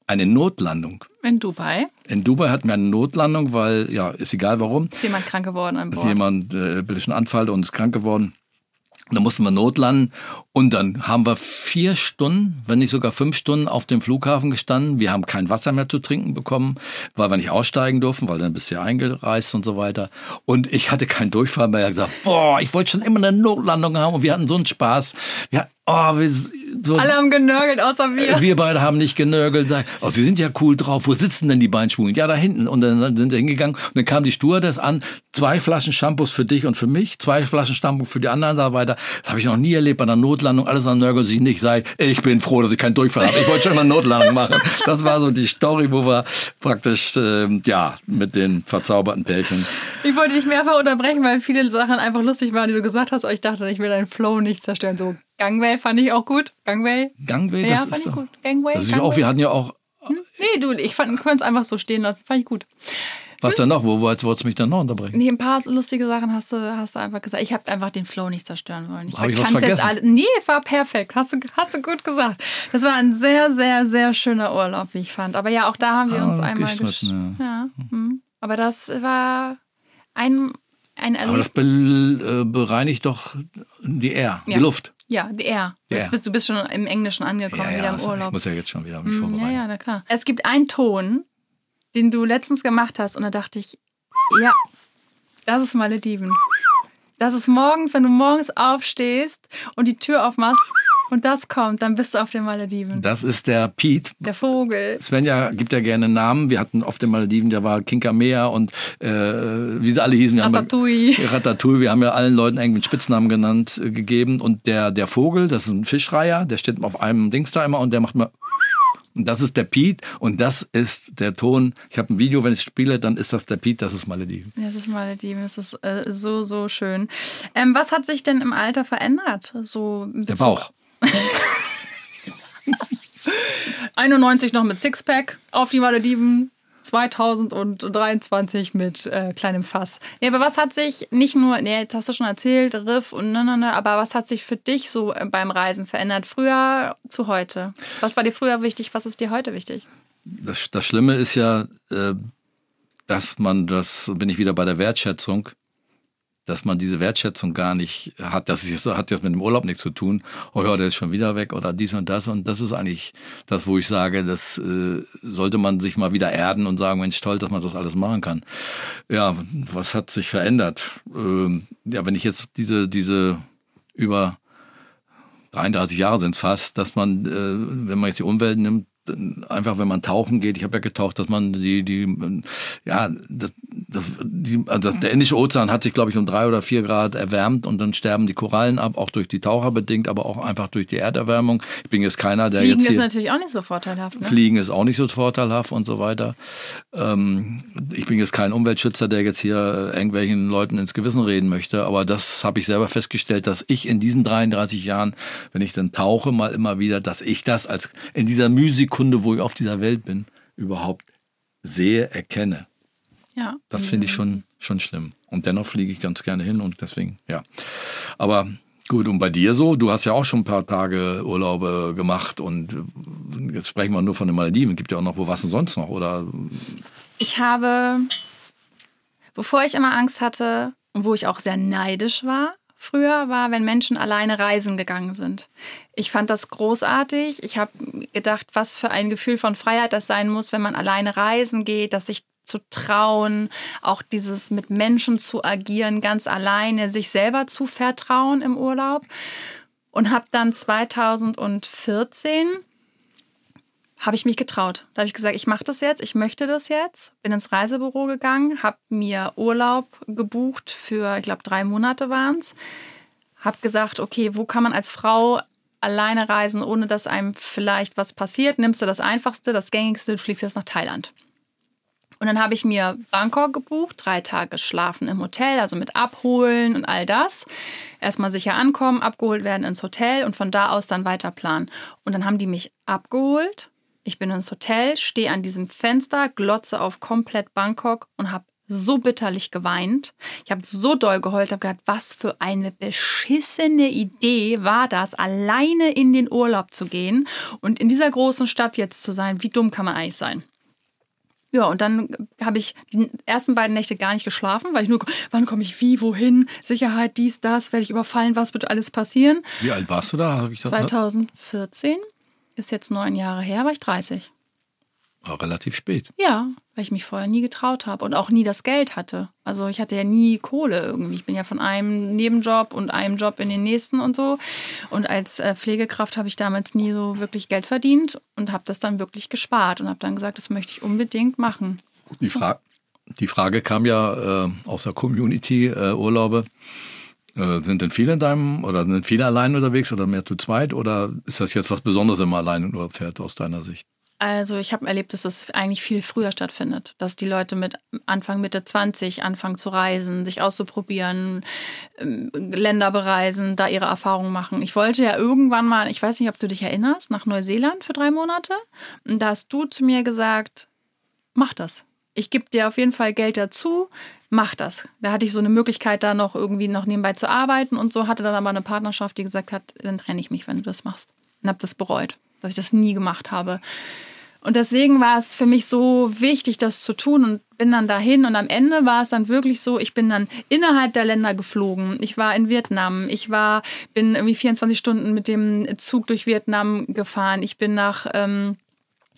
eine Notlandung. In Dubai? In Dubai hatten wir eine Notlandung, weil, ja, ist egal warum. Ist jemand krank geworden an Bord? Ist jemand, äh, ein Anfall und ist krank geworden. Da mussten wir notlanden und dann haben wir vier Stunden, wenn nicht sogar fünf Stunden auf dem Flughafen gestanden. Wir haben kein Wasser mehr zu trinken bekommen, weil wir nicht aussteigen durften, weil dann bist du ja eingereist und so weiter. Und ich hatte keinen Durchfall mehr. Ich gesagt, boah, ich wollte schon immer eine Notlandung haben und wir hatten so einen Spaß. Wir, oh, wir, so, Alle haben genörgelt, außer wir. Wir beide haben nicht genörgelt. Sag, oh, sie sind ja cool drauf. Wo sitzen denn die beiden Schwulen? Ja, da hinten. Und dann sind wir hingegangen. Und dann kam die Stewardess an. Zwei Flaschen Shampoos für dich und für mich. Zwei Flaschen Shampoo für die anderen da weiter. Das habe ich noch nie erlebt bei einer Notlandung. Alles an Nörgel sie nicht. Sei, ich bin froh, dass ich keinen Durchfall habe. Ich wollte schon mal Notlandung machen. Das war so die Story, wo wir praktisch, äh, ja, mit den verzauberten Pärchen. Ich wollte dich mehrfach unterbrechen, weil viele Sachen einfach lustig waren, die du gesagt hast. Aber ich dachte, ich will deinen Flow nicht zerstören. So Gangway fand ich auch gut. Gangway. Gangway, das ja, fand ich gut. Gangway. Das ist Gangway. auch, wir hatten ja auch. Hm? Nee, du, ich fand, konnte es einfach so stehen lassen. Fand ich gut. Was denn noch? Wo wolltest du mich dann noch unterbrechen? Nee, ein paar lustige Sachen hast du, hast du einfach gesagt. Ich habe einfach den Flow nicht zerstören wollen. Ich habe ich was vergessen? Alle, nee, war perfekt. Hast du, hast du gut gesagt. Das war ein sehr, sehr, sehr schöner Urlaub, wie ich fand. Aber ja, auch da haben wir ah, uns einmal gestritten. Ja. ja. Mhm. Aber das war ein, ein Erlebnis. Aber das be äh, bereinigt doch die Air, ja. die Luft. Ja, die Air. Jetzt bist du bist schon im Englischen angekommen, ja, wieder im also Urlaub. Ich muss ja jetzt schon wieder mich vorbereiten. Ja, ja, na klar. Es gibt einen Ton, den du letztens gemacht hast und da dachte ich, ja, das ist Malediven. Das ist morgens, wenn du morgens aufstehst und die Tür aufmachst und das kommt, dann bist du auf den Malediven. Das ist der Pete. Der Vogel. Svenja gibt ja gerne Namen. Wir hatten auf den Malediven, der war Kinkamea und äh, wie sie alle hießen. Ratatouille. Haben, Ratatouille. Wir haben ja allen Leuten irgendwie einen Spitznamen genannt, äh, gegeben. Und der, der Vogel, das ist ein Fischreiher, der steht auf einem Dings da immer und der macht mal und das ist der Pete und das ist der Ton. Ich habe ein Video, wenn ich spiele, dann ist das der Pete, das ist Malediven. Das ist Malediven, das ist äh, so, so schön. Ähm, was hat sich denn im Alter verändert? So der Bauch. 91 noch mit Sixpack auf die Malediven, 2023 mit äh, kleinem Fass. Nee, aber was hat sich nicht nur, nee, jetzt hast du schon erzählt, Riff und ne, ne, ne, aber was hat sich für dich so äh, beim Reisen verändert? Früher zu heute? Was war dir früher wichtig? Was ist dir heute wichtig? Das, das Schlimme ist ja, äh, dass man, das bin ich wieder bei der Wertschätzung, dass man diese Wertschätzung gar nicht hat. Das ist jetzt, hat jetzt mit dem Urlaub nichts zu tun. Oh ja, der ist schon wieder weg oder dies und das. Und das ist eigentlich das, wo ich sage, das äh, sollte man sich mal wieder erden und sagen, Mensch, toll, dass man das alles machen kann. Ja, was hat sich verändert? Ähm, ja, wenn ich jetzt diese, diese über 33 Jahre sind es fast, dass man, äh, wenn man jetzt die Umwelt nimmt, einfach wenn man tauchen geht, ich habe ja getaucht, dass man die, die ja, das, das, die, also der Indische Ozean hat sich, glaube ich, um drei oder vier Grad erwärmt und dann sterben die Korallen ab, auch durch die Taucher bedingt, aber auch einfach durch die Erderwärmung. Ich bin jetzt keiner, der Fliegen jetzt Fliegen ist natürlich auch nicht so vorteilhaft. Ne? Fliegen ist auch nicht so vorteilhaft und so weiter. Ähm, ich bin jetzt kein Umweltschützer, der jetzt hier irgendwelchen Leuten ins Gewissen reden möchte, aber das habe ich selber festgestellt, dass ich in diesen 33 Jahren, wenn ich dann tauche, mal immer wieder, dass ich das als in dieser Mühsekunde, wo ich auf dieser Welt bin, überhaupt sehe, erkenne. Ja. Das finde ich schon, schon schlimm. Und dennoch fliege ich ganz gerne hin und deswegen, ja. Aber gut, und bei dir so? Du hast ja auch schon ein paar Tage Urlaube gemacht und jetzt sprechen wir nur von den Malediven. Gibt ja auch noch, wo was denn sonst noch? Oder? Ich habe, bevor ich immer Angst hatte und wo ich auch sehr neidisch war, früher war, wenn Menschen alleine reisen gegangen sind. Ich fand das großartig. Ich habe gedacht, was für ein Gefühl von Freiheit das sein muss, wenn man alleine reisen geht, dass sich zu trauen, auch dieses mit Menschen zu agieren, ganz alleine, sich selber zu vertrauen im Urlaub. Und habe dann 2014 habe ich mich getraut. Da habe ich gesagt, ich mache das jetzt, ich möchte das jetzt. Bin ins Reisebüro gegangen, habe mir Urlaub gebucht für, ich glaube, drei Monate waren es. Habe gesagt, okay, wo kann man als Frau alleine reisen, ohne dass einem vielleicht was passiert? Nimmst du das Einfachste, das Gängigste, du fliegst jetzt nach Thailand. Und dann habe ich mir Bangkok gebucht, drei Tage schlafen im Hotel, also mit Abholen und all das. Erstmal sicher ankommen, abgeholt werden ins Hotel und von da aus dann weiter planen. Und dann haben die mich abgeholt. Ich bin ins Hotel, stehe an diesem Fenster, glotze auf komplett Bangkok und habe so bitterlich geweint. Ich habe so doll geheult, habe gedacht, was für eine beschissene Idee war das, alleine in den Urlaub zu gehen und in dieser großen Stadt jetzt zu sein. Wie dumm kann man eigentlich sein? Ja, und dann habe ich die ersten beiden Nächte gar nicht geschlafen, weil ich nur, wann komme ich wie, wohin, Sicherheit, dies, das, werde ich überfallen, was wird alles passieren. Wie alt warst du da? Ich 2014, ist jetzt neun Jahre her, war ich 30. War relativ spät. Ja, weil ich mich vorher nie getraut habe und auch nie das Geld hatte. Also ich hatte ja nie Kohle irgendwie. Ich bin ja von einem Nebenjob und einem Job in den nächsten und so. Und als äh, Pflegekraft habe ich damals nie so wirklich Geld verdient und habe das dann wirklich gespart und habe dann gesagt, das möchte ich unbedingt machen. Die, Fra die Frage kam ja äh, aus der Community äh, Urlaube. Äh, sind denn viele in deinem oder sind viele allein unterwegs oder mehr zu zweit? Oder ist das jetzt was Besonderes, wenn man allein fährt aus deiner Sicht? Also ich habe erlebt, dass das eigentlich viel früher stattfindet, dass die Leute mit Anfang, Mitte 20 anfangen zu reisen, sich auszuprobieren, ähm, Länder bereisen, da ihre Erfahrungen machen. Ich wollte ja irgendwann mal, ich weiß nicht, ob du dich erinnerst, nach Neuseeland für drei Monate. Und da hast du zu mir gesagt, mach das. Ich gebe dir auf jeden Fall Geld dazu, mach das. Da hatte ich so eine Möglichkeit, da noch irgendwie noch nebenbei zu arbeiten und so, hatte dann aber eine Partnerschaft, die gesagt hat, dann trenne ich mich, wenn du das machst. Und habe das bereut dass ich das nie gemacht habe. Und deswegen war es für mich so wichtig, das zu tun und bin dann dahin. Und am Ende war es dann wirklich so, ich bin dann innerhalb der Länder geflogen. Ich war in Vietnam. Ich war, bin irgendwie 24 Stunden mit dem Zug durch Vietnam gefahren. Ich bin nach ähm,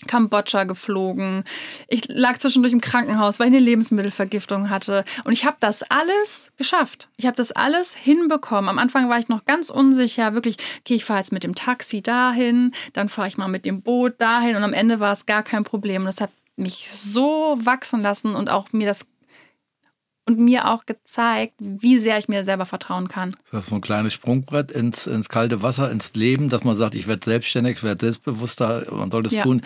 Kambodscha geflogen. Ich lag zwischendurch im Krankenhaus, weil ich eine Lebensmittelvergiftung hatte. Und ich habe das alles geschafft. Ich habe das alles hinbekommen. Am Anfang war ich noch ganz unsicher. Wirklich, okay, ich fahre jetzt mit dem Taxi dahin, dann fahre ich mal mit dem Boot dahin. Und am Ende war es gar kein Problem. Und das hat mich so wachsen lassen und auch mir das und mir auch gezeigt, wie sehr ich mir selber vertrauen kann. Das ist so ein kleines Sprungbrett ins, ins kalte Wasser, ins Leben, dass man sagt, ich werde selbstständig, ich werde selbstbewusster, man soll das ja. tun.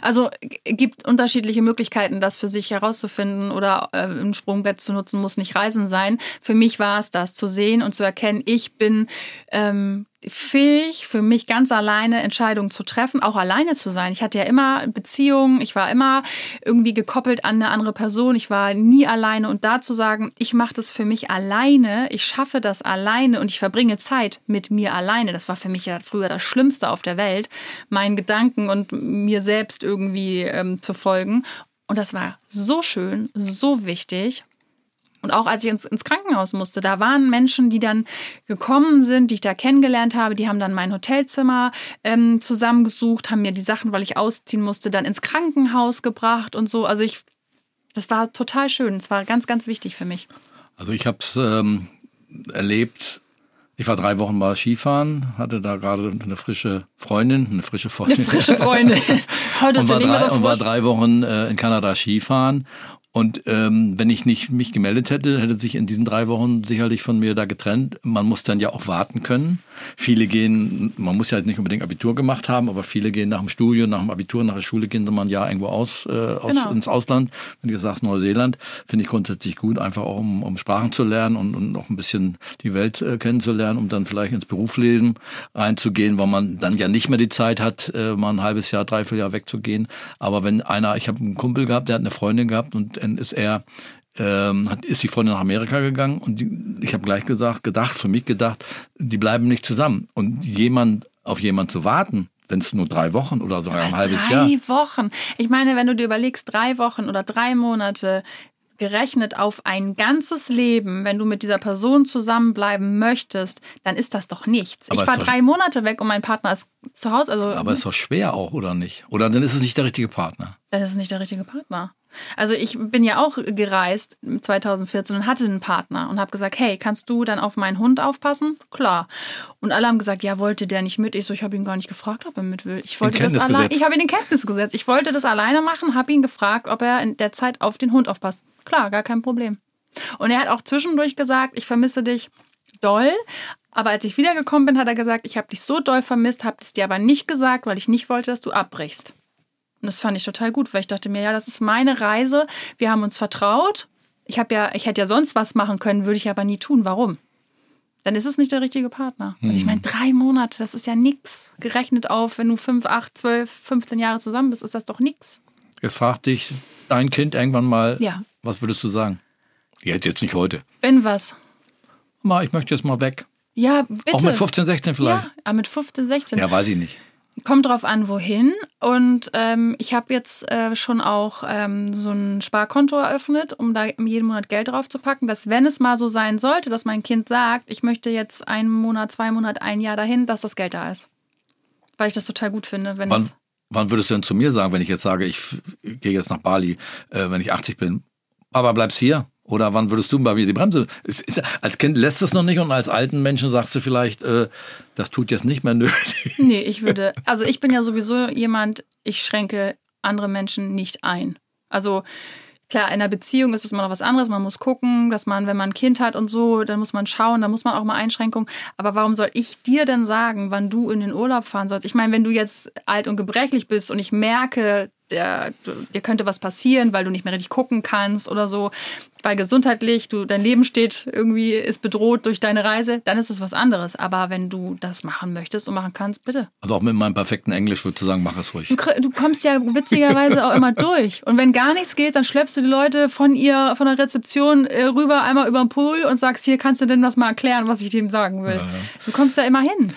Also gibt unterschiedliche Möglichkeiten, das für sich herauszufinden oder äh, ein Sprungbrett zu nutzen, muss nicht Reisen sein. Für mich war es das, zu sehen und zu erkennen, ich bin ähm, fähig, für mich ganz alleine Entscheidungen zu treffen, auch alleine zu sein. Ich hatte ja immer Beziehungen, ich war immer irgendwie gekoppelt an eine andere Person, ich war nie alleine und da zu sagen, ich mache das für mich alleine, ich schaffe das alleine und ich verbringe Zeit mit mir alleine. Das war für mich ja früher das Schlimmste auf der Welt, meinen Gedanken und mir selbst irgendwie ähm, zu folgen. Und das war so schön, so wichtig. Und auch als ich ins, ins, Krankenhaus musste, da waren Menschen, die dann gekommen sind, die ich da kennengelernt habe, die haben dann mein Hotelzimmer ähm, zusammengesucht, haben mir die Sachen, weil ich ausziehen musste, dann ins Krankenhaus gebracht und so. Also ich, das war total schön. Es war ganz, ganz wichtig für mich. Also ich habe es ähm, erlebt. Ich war drei Wochen mal Skifahren, hatte da gerade eine frische Freundin, eine frische Freundin. Eine frische Freundin. Heute und, war drei, und war drei Wochen äh, in Kanada Skifahren und ähm, wenn ich nicht mich gemeldet hätte, hätte sich in diesen drei Wochen sicherlich von mir da getrennt. Man muss dann ja auch warten können. Viele gehen, man muss ja nicht unbedingt Abitur gemacht haben, aber viele gehen nach dem Studium, nach dem Abitur, nach der Schule gehen sie mal ein Jahr irgendwo aus, äh, aus genau. ins Ausland. Wenn du sagst Neuseeland, finde ich grundsätzlich gut, einfach auch um, um Sprachen zu lernen und, und auch ein bisschen die Welt äh, kennenzulernen, um dann vielleicht ins Berufslesen reinzugehen, weil man dann ja nicht mehr die Zeit hat, äh, mal ein halbes Jahr, dreiviertel Jahr wegzugehen. Aber wenn einer, ich habe einen Kumpel gehabt, der hat eine Freundin gehabt und dann ist er ähm, hat, ist die Freundin nach Amerika gegangen und die, ich habe gleich gesagt, gedacht, für mich gedacht, die bleiben nicht zusammen. Und jemand auf jemand zu warten, wenn es nur drei Wochen oder sogar ein halbes drei Jahr. Drei Wochen. Ich meine, wenn du dir überlegst, drei Wochen oder drei Monate gerechnet auf ein ganzes Leben, wenn du mit dieser Person zusammenbleiben möchtest, dann ist das doch nichts. Aber ich war drei Monate weg und mein Partner ist zu Hause. Also, aber ist doch schwer auch, oder nicht? Oder dann ist es nicht der richtige Partner. Dann ist nicht der richtige Partner. Also ich bin ja auch gereist 2014 und hatte einen Partner und habe gesagt, hey, kannst du dann auf meinen Hund aufpassen? Klar. Und alle haben gesagt, ja, wollte der nicht mit? Ich so, ich habe ihn gar nicht gefragt, ob er mit will. Ich wollte das allein. Ich habe ihn in Kenntnis gesetzt. Ich wollte das alleine machen, habe ihn gefragt, ob er in der Zeit auf den Hund aufpasst. Klar, gar kein Problem. Und er hat auch zwischendurch gesagt, ich vermisse dich doll. Aber als ich wiedergekommen bin, hat er gesagt, ich habe dich so doll vermisst, habe es dir aber nicht gesagt, weil ich nicht wollte, dass du abbrichst. Und das fand ich total gut, weil ich dachte mir, ja, das ist meine Reise. Wir haben uns vertraut. Ich habe ja, ich hätte ja sonst was machen können, würde ich aber nie tun. Warum? Dann ist es nicht der richtige Partner. Also ich meine, hm. drei Monate, das ist ja nichts. Gerechnet auf, wenn du fünf, acht, zwölf, 15 Jahre zusammen bist, ist das doch nichts. Jetzt fragt dich dein Kind irgendwann mal, ja. was würdest du sagen? Jetzt, jetzt nicht heute. Wenn was? Mal, ich möchte jetzt mal weg. Ja, bitte. Auch mit 15, 16 vielleicht? Ja, mit 15, 16. Ja, weiß ich nicht. Kommt drauf an, wohin. Und ähm, ich habe jetzt äh, schon auch ähm, so ein Sparkonto eröffnet, um da jeden Monat Geld drauf zu packen, dass wenn es mal so sein sollte, dass mein Kind sagt, ich möchte jetzt einen Monat, zwei Monate, ein Jahr dahin, dass das Geld da ist. Weil ich das total gut finde. Wenn wann, wann würdest du denn zu mir sagen, wenn ich jetzt sage, ich gehe jetzt nach Bali, äh, wenn ich 80 bin? Aber bleibst hier? Oder wann würdest du bei mir die Bremse? Ist, als Kind lässt es noch nicht und als alten Menschen sagst du vielleicht, äh, das tut jetzt nicht mehr nötig. Nee, ich würde, also ich bin ja sowieso jemand, ich schränke andere Menschen nicht ein. Also klar, in einer Beziehung ist es immer noch was anderes. Man muss gucken, dass man, wenn man ein Kind hat und so, dann muss man schauen, dann muss man auch mal Einschränkungen. Aber warum soll ich dir denn sagen, wann du in den Urlaub fahren sollst? Ich meine, wenn du jetzt alt und gebrechlich bist und ich merke, der, dir könnte was passieren, weil du nicht mehr richtig gucken kannst oder so, weil gesundheitlich, du, dein Leben steht irgendwie, ist bedroht durch deine Reise, dann ist es was anderes. Aber wenn du das machen möchtest und machen kannst, bitte. Also auch mit meinem perfekten Englisch würdest du sagen, mach es ruhig. Du, du kommst ja witzigerweise auch immer durch. Und wenn gar nichts geht, dann schleppst du die Leute von ihr, von der Rezeption äh, rüber, einmal über den Pool und sagst, hier kannst du denn das mal erklären, was ich dem sagen will. Ja, ja. Du kommst ja immer hin.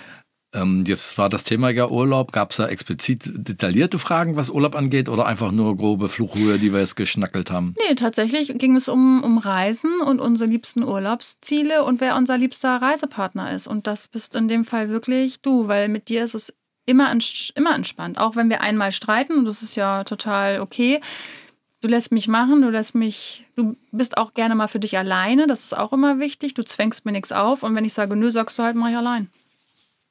Ähm, jetzt war das Thema ja Urlaub. Gab es da explizit detaillierte Fragen, was Urlaub angeht, oder einfach nur grobe Fluchhöhe, die wir jetzt geschnackelt haben? Nee, tatsächlich ging es um, um Reisen und unsere liebsten Urlaubsziele und wer unser liebster Reisepartner ist. Und das bist in dem Fall wirklich du, weil mit dir ist es immer, immer entspannt. Auch wenn wir einmal streiten, und das ist ja total okay. Du lässt mich machen, du lässt mich, du bist auch gerne mal für dich alleine, das ist auch immer wichtig. Du zwängst mir nichts auf und wenn ich sage, nö, sagst du halt, mach ich allein.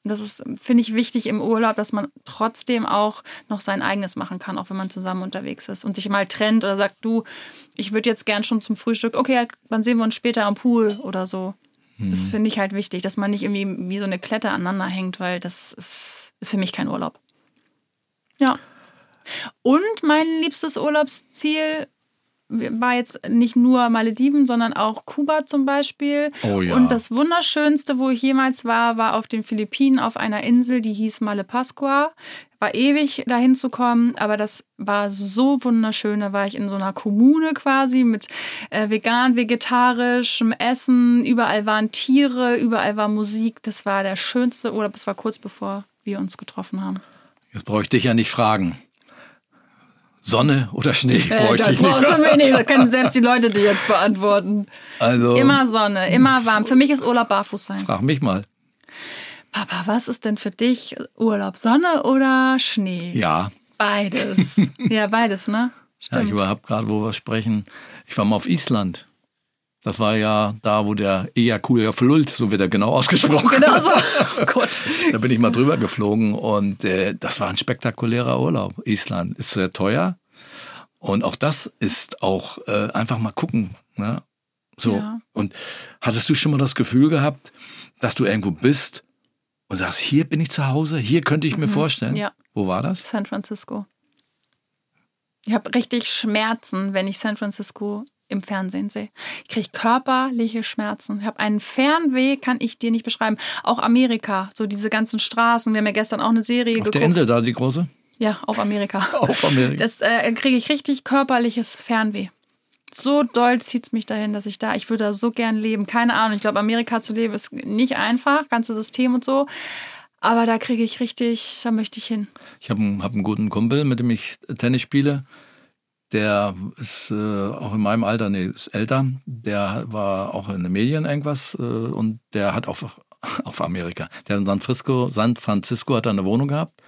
Und das ist, finde ich, wichtig im Urlaub, dass man trotzdem auch noch sein eigenes machen kann, auch wenn man zusammen unterwegs ist und sich mal trennt oder sagt, du, ich würde jetzt gern schon zum Frühstück, okay, dann sehen wir uns später am Pool oder so. Mhm. Das finde ich halt wichtig, dass man nicht irgendwie wie so eine Klette aneinander hängt, weil das ist, ist für mich kein Urlaub. Ja. Und mein liebstes Urlaubsziel war jetzt nicht nur Malediven, sondern auch Kuba zum Beispiel. Oh ja. Und das Wunderschönste, wo ich jemals war, war auf den Philippinen auf einer Insel, die hieß Malepascua. War ewig dahin zu kommen, aber das war so wunderschön. Da war ich in so einer Kommune quasi mit äh, vegan, vegetarischem Essen. Überall waren Tiere, überall war Musik. Das war der schönste Urlaub. Das war kurz bevor wir uns getroffen haben. Jetzt brauche ich dich ja nicht fragen. Sonne oder Schnee äh, bräuchte das ich nicht. Du mir nicht. Das können selbst die Leute dir jetzt beantworten. Also, immer Sonne, immer warm. Für mich ist Urlaub barfuß sein. Frag mich mal. Papa, was ist denn für dich Urlaub? Sonne oder Schnee? Ja. Beides. ja, beides, ne? Stimmt. Ja, ich überhaupt gerade, wo wir sprechen. Ich war mal auf Island. Das war ja da, wo der Ejakulia flullt, so wird er genau ausgesprochen. Genau so. Oh Gott. da bin ich mal drüber geflogen und äh, das war ein spektakulärer Urlaub. Island ist sehr teuer und auch das ist auch äh, einfach mal gucken. Ne? So. Ja. Und hattest du schon mal das Gefühl gehabt, dass du irgendwo bist und sagst, hier bin ich zu Hause, hier könnte ich mir mhm. vorstellen? Ja. Wo war das? San Francisco. Ich habe richtig Schmerzen, wenn ich San Francisco im Fernsehen sehe. Ich kriege körperliche Schmerzen. Ich habe einen Fernweh, kann ich dir nicht beschreiben. Auch Amerika, so diese ganzen Straßen. Wir haben ja gestern auch eine Serie Auf geguckt. der Insel da, die große? Ja, auf Amerika. auf Amerika. Das äh, kriege ich richtig körperliches Fernweh. So doll zieht es mich dahin, dass ich da, ich würde da so gern leben. Keine Ahnung, ich glaube, Amerika zu leben ist nicht einfach, ganze System und so. Aber da kriege ich richtig, da möchte ich hin. Ich habe einen, hab einen guten Kumpel, mit dem ich Tennis spiele der ist äh, auch in meinem Alter, nee, ist älter. Der war auch in den Medien irgendwas äh, und der hat auf, auf Amerika. Der in San Francisco, San Francisco hat er eine Wohnung gehabt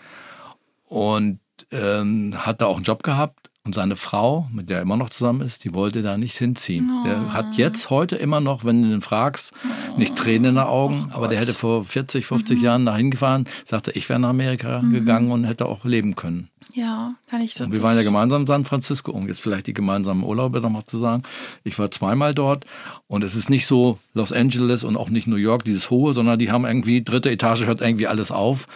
und ähm, hat da auch einen Job gehabt Und seine Frau, mit der er immer noch zusammen ist, die wollte da nicht hinziehen. Oh. Der hat jetzt heute immer noch, wenn du ihn fragst, nicht Tränen in den Augen, oh aber der hätte vor 40, 50 mhm. Jahren nach hingefahren, sagte, ich wäre nach Amerika mhm. gegangen und hätte auch leben können. Ja, kann ich Und wir waren ja gemeinsam in San Francisco, um jetzt vielleicht die gemeinsamen Urlaube nochmal zu sagen. Ich war zweimal dort und es ist nicht so Los Angeles und auch nicht New York, dieses hohe, sondern die haben irgendwie, dritte Etage hört irgendwie alles auf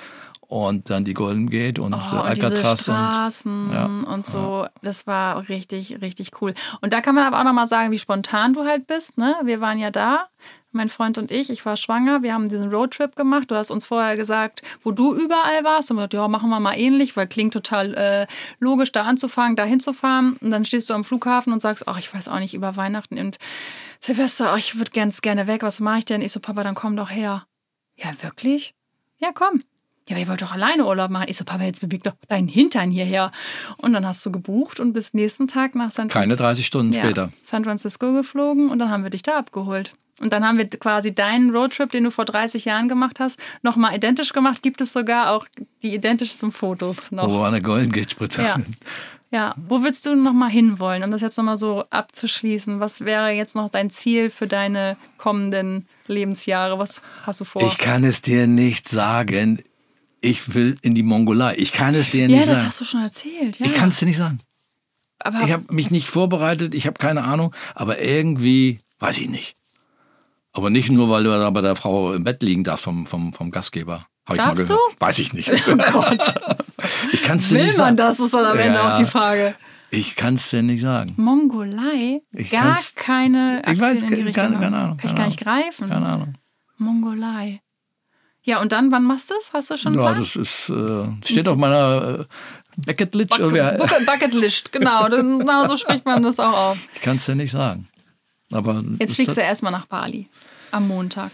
und dann die Golden Gate und oh, Alcatraz diese Straßen und, ja, und so. Ja. Das war richtig, richtig cool. Und da kann man aber auch nochmal sagen, wie spontan du halt bist. Ne? Wir waren ja da, mein Freund und ich. Ich war schwanger. Wir haben diesen Roadtrip gemacht. Du hast uns vorher gesagt, wo du überall warst. Und wir gesagt, ja, machen wir mal ähnlich, weil klingt total äh, logisch, da anzufangen, da hinzufahren. Und dann stehst du am Flughafen und sagst, ach, ich weiß auch nicht, über Weihnachten und Silvester, ach, ich würde ganz gerne weg. Was mache ich denn? Ich so, Papa, dann komm doch her. Ja, wirklich? Ja, komm ja, aber ihr wollt doch alleine Urlaub machen. Ich so, Papa, jetzt beweg doch deinen Hintern hierher. Und dann hast du gebucht und bist nächsten Tag nach San Francisco. Keine 30 Stunden ja, später. San Francisco geflogen und dann haben wir dich da abgeholt. Und dann haben wir quasi deinen Roadtrip, den du vor 30 Jahren gemacht hast, nochmal identisch gemacht. Gibt es sogar auch die identischsten Fotos noch. Oh, eine Golden Gate Spritze. Ja. ja. Wo würdest du nochmal hinwollen, um das jetzt nochmal so abzuschließen? Was wäre jetzt noch dein Ziel für deine kommenden Lebensjahre? Was hast du vor? Ich kann es dir nicht sagen ich will in die Mongolei. Ich kann es dir nicht sagen. Ja, das hast du schon erzählt. Ja. Ich kann es dir nicht sagen. Aber ich habe mich nicht vorbereitet, ich habe keine Ahnung, aber irgendwie, weiß ich nicht. Aber nicht nur, weil du da bei der Frau im Bett liegen darfst vom, vom, vom Gastgeber. Hab ich Darfst mal gehört. Du? Weiß ich nicht. Oh Gott. ich kann es dir nicht sagen. Will man das, ist dann am Ende ja, auch die Frage. Ich kann es dir nicht sagen. Mongolei? Ich gar keine Aktien ich weiß, in die Richtung. Keine, keine Ahnung. Kann ich gar nicht greifen. Keine Ahnung. Mongolei. Ja, und dann, wann machst du das? Hast du schon Ja, das ist, äh, steht auf meiner äh, Bucketlist. Bucket, Bucketlist, genau. genau so spricht man das auch auf. Ich kann es dir nicht sagen. Aber Jetzt fliegst du erstmal nach Bali am Montag.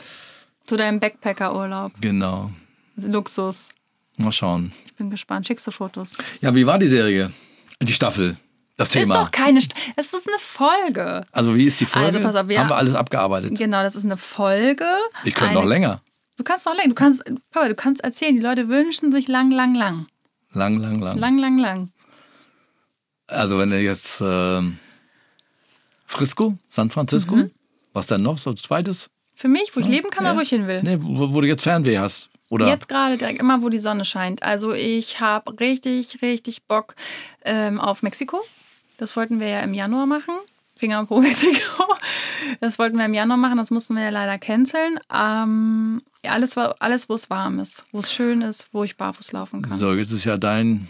Zu deinem Backpacker-Urlaub. Genau. Luxus. Mal schauen. Ich bin gespannt. Schickst du Fotos? Ja, wie war die Serie? Die Staffel? Das Thema. Ist doch keine. St es ist eine Folge. Also, wie ist die Folge? Also, pass auf, wir haben wir alles abgearbeitet. Genau, das ist eine Folge. Ich könnte noch länger. Du kannst noch länger. Du kannst, Papa, du kannst erzählen. Die Leute wünschen sich lang, lang, lang. Lang, lang, lang. Lang, lang, lang. Also wenn du jetzt äh, Frisco, San Francisco, mhm. was dann noch so zweites? Für mich, wo ich ja, leben kann ja. oder wo ich hin will? Nee, wo, wo du jetzt Fernweh hast. Oder? Jetzt gerade direkt immer, wo die Sonne scheint. Also ich habe richtig, richtig Bock ähm, auf Mexiko. Das wollten wir ja im Januar machen. Finger pro Mexiko. Das wollten wir im Januar machen, das mussten wir ja leider canceln. Ähm, alles, alles, wo es warm ist, wo es schön ist, wo ich barfuß laufen kann. So, jetzt ist ja dein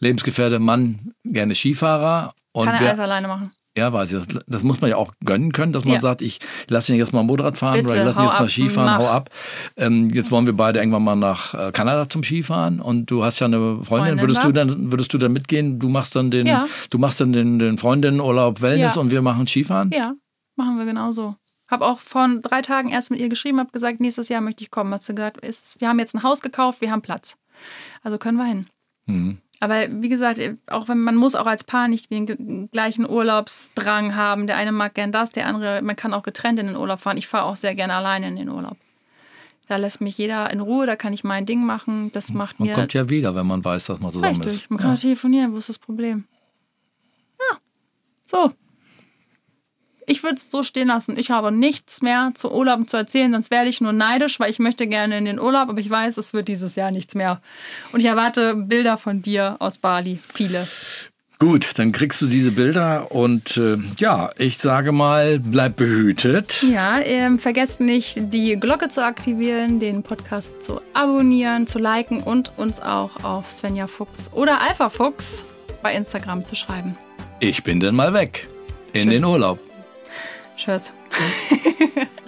Lebensgefährte Mann gerne Skifahrer. Und kann er wir, alles alleine machen. Ja, weiß ich. Das, das, muss man ja auch gönnen können, dass man ja. sagt, ich lasse ihn jetzt mal Motorrad fahren Bitte, oder ich lasse ihn jetzt mal Skifahren, mach. hau ab. Ähm, jetzt wollen wir beide irgendwann mal nach äh, Kanada zum Skifahren und du hast ja eine Freundin. Freundin würdest, du dann, würdest du dann mitgehen? Du machst dann den, ja. du machst dann den, den Freundinnenurlaub Wellness ja. und wir machen Skifahren? Ja, machen wir genauso. Hab auch vor drei Tagen erst mit ihr geschrieben, hab gesagt, nächstes Jahr möchte ich kommen. Hat sie gesagt, ist, wir haben jetzt ein Haus gekauft, wir haben Platz. Also können wir hin. Mhm. Aber wie gesagt, auch wenn man muss auch als Paar nicht den gleichen Urlaubsdrang haben. Der eine mag gern das, der andere, man kann auch getrennt in den Urlaub fahren. Ich fahre auch sehr gerne alleine in den Urlaub. Da lässt mich jeder in Ruhe, da kann ich mein Ding machen. Das macht man mir. Man kommt ja wieder, wenn man weiß, dass man zusammen richtig. ist. Man kann ja. telefonieren, wo ist das Problem? Ja. So, ich würde es so stehen lassen. Ich habe nichts mehr zu Urlaub zu erzählen, sonst werde ich nur neidisch, weil ich möchte gerne in den Urlaub, aber ich weiß, es wird dieses Jahr nichts mehr. Und ich erwarte Bilder von dir aus Bali, viele. Gut, dann kriegst du diese Bilder und äh, ja, ich sage mal, bleib behütet. Ja, ähm, vergesst nicht, die Glocke zu aktivieren, den Podcast zu abonnieren, zu liken und uns auch auf Svenja Fuchs oder Alpha Fuchs bei Instagram zu schreiben. Ich bin dann mal weg in Tschüss. den Urlaub. Tschüss.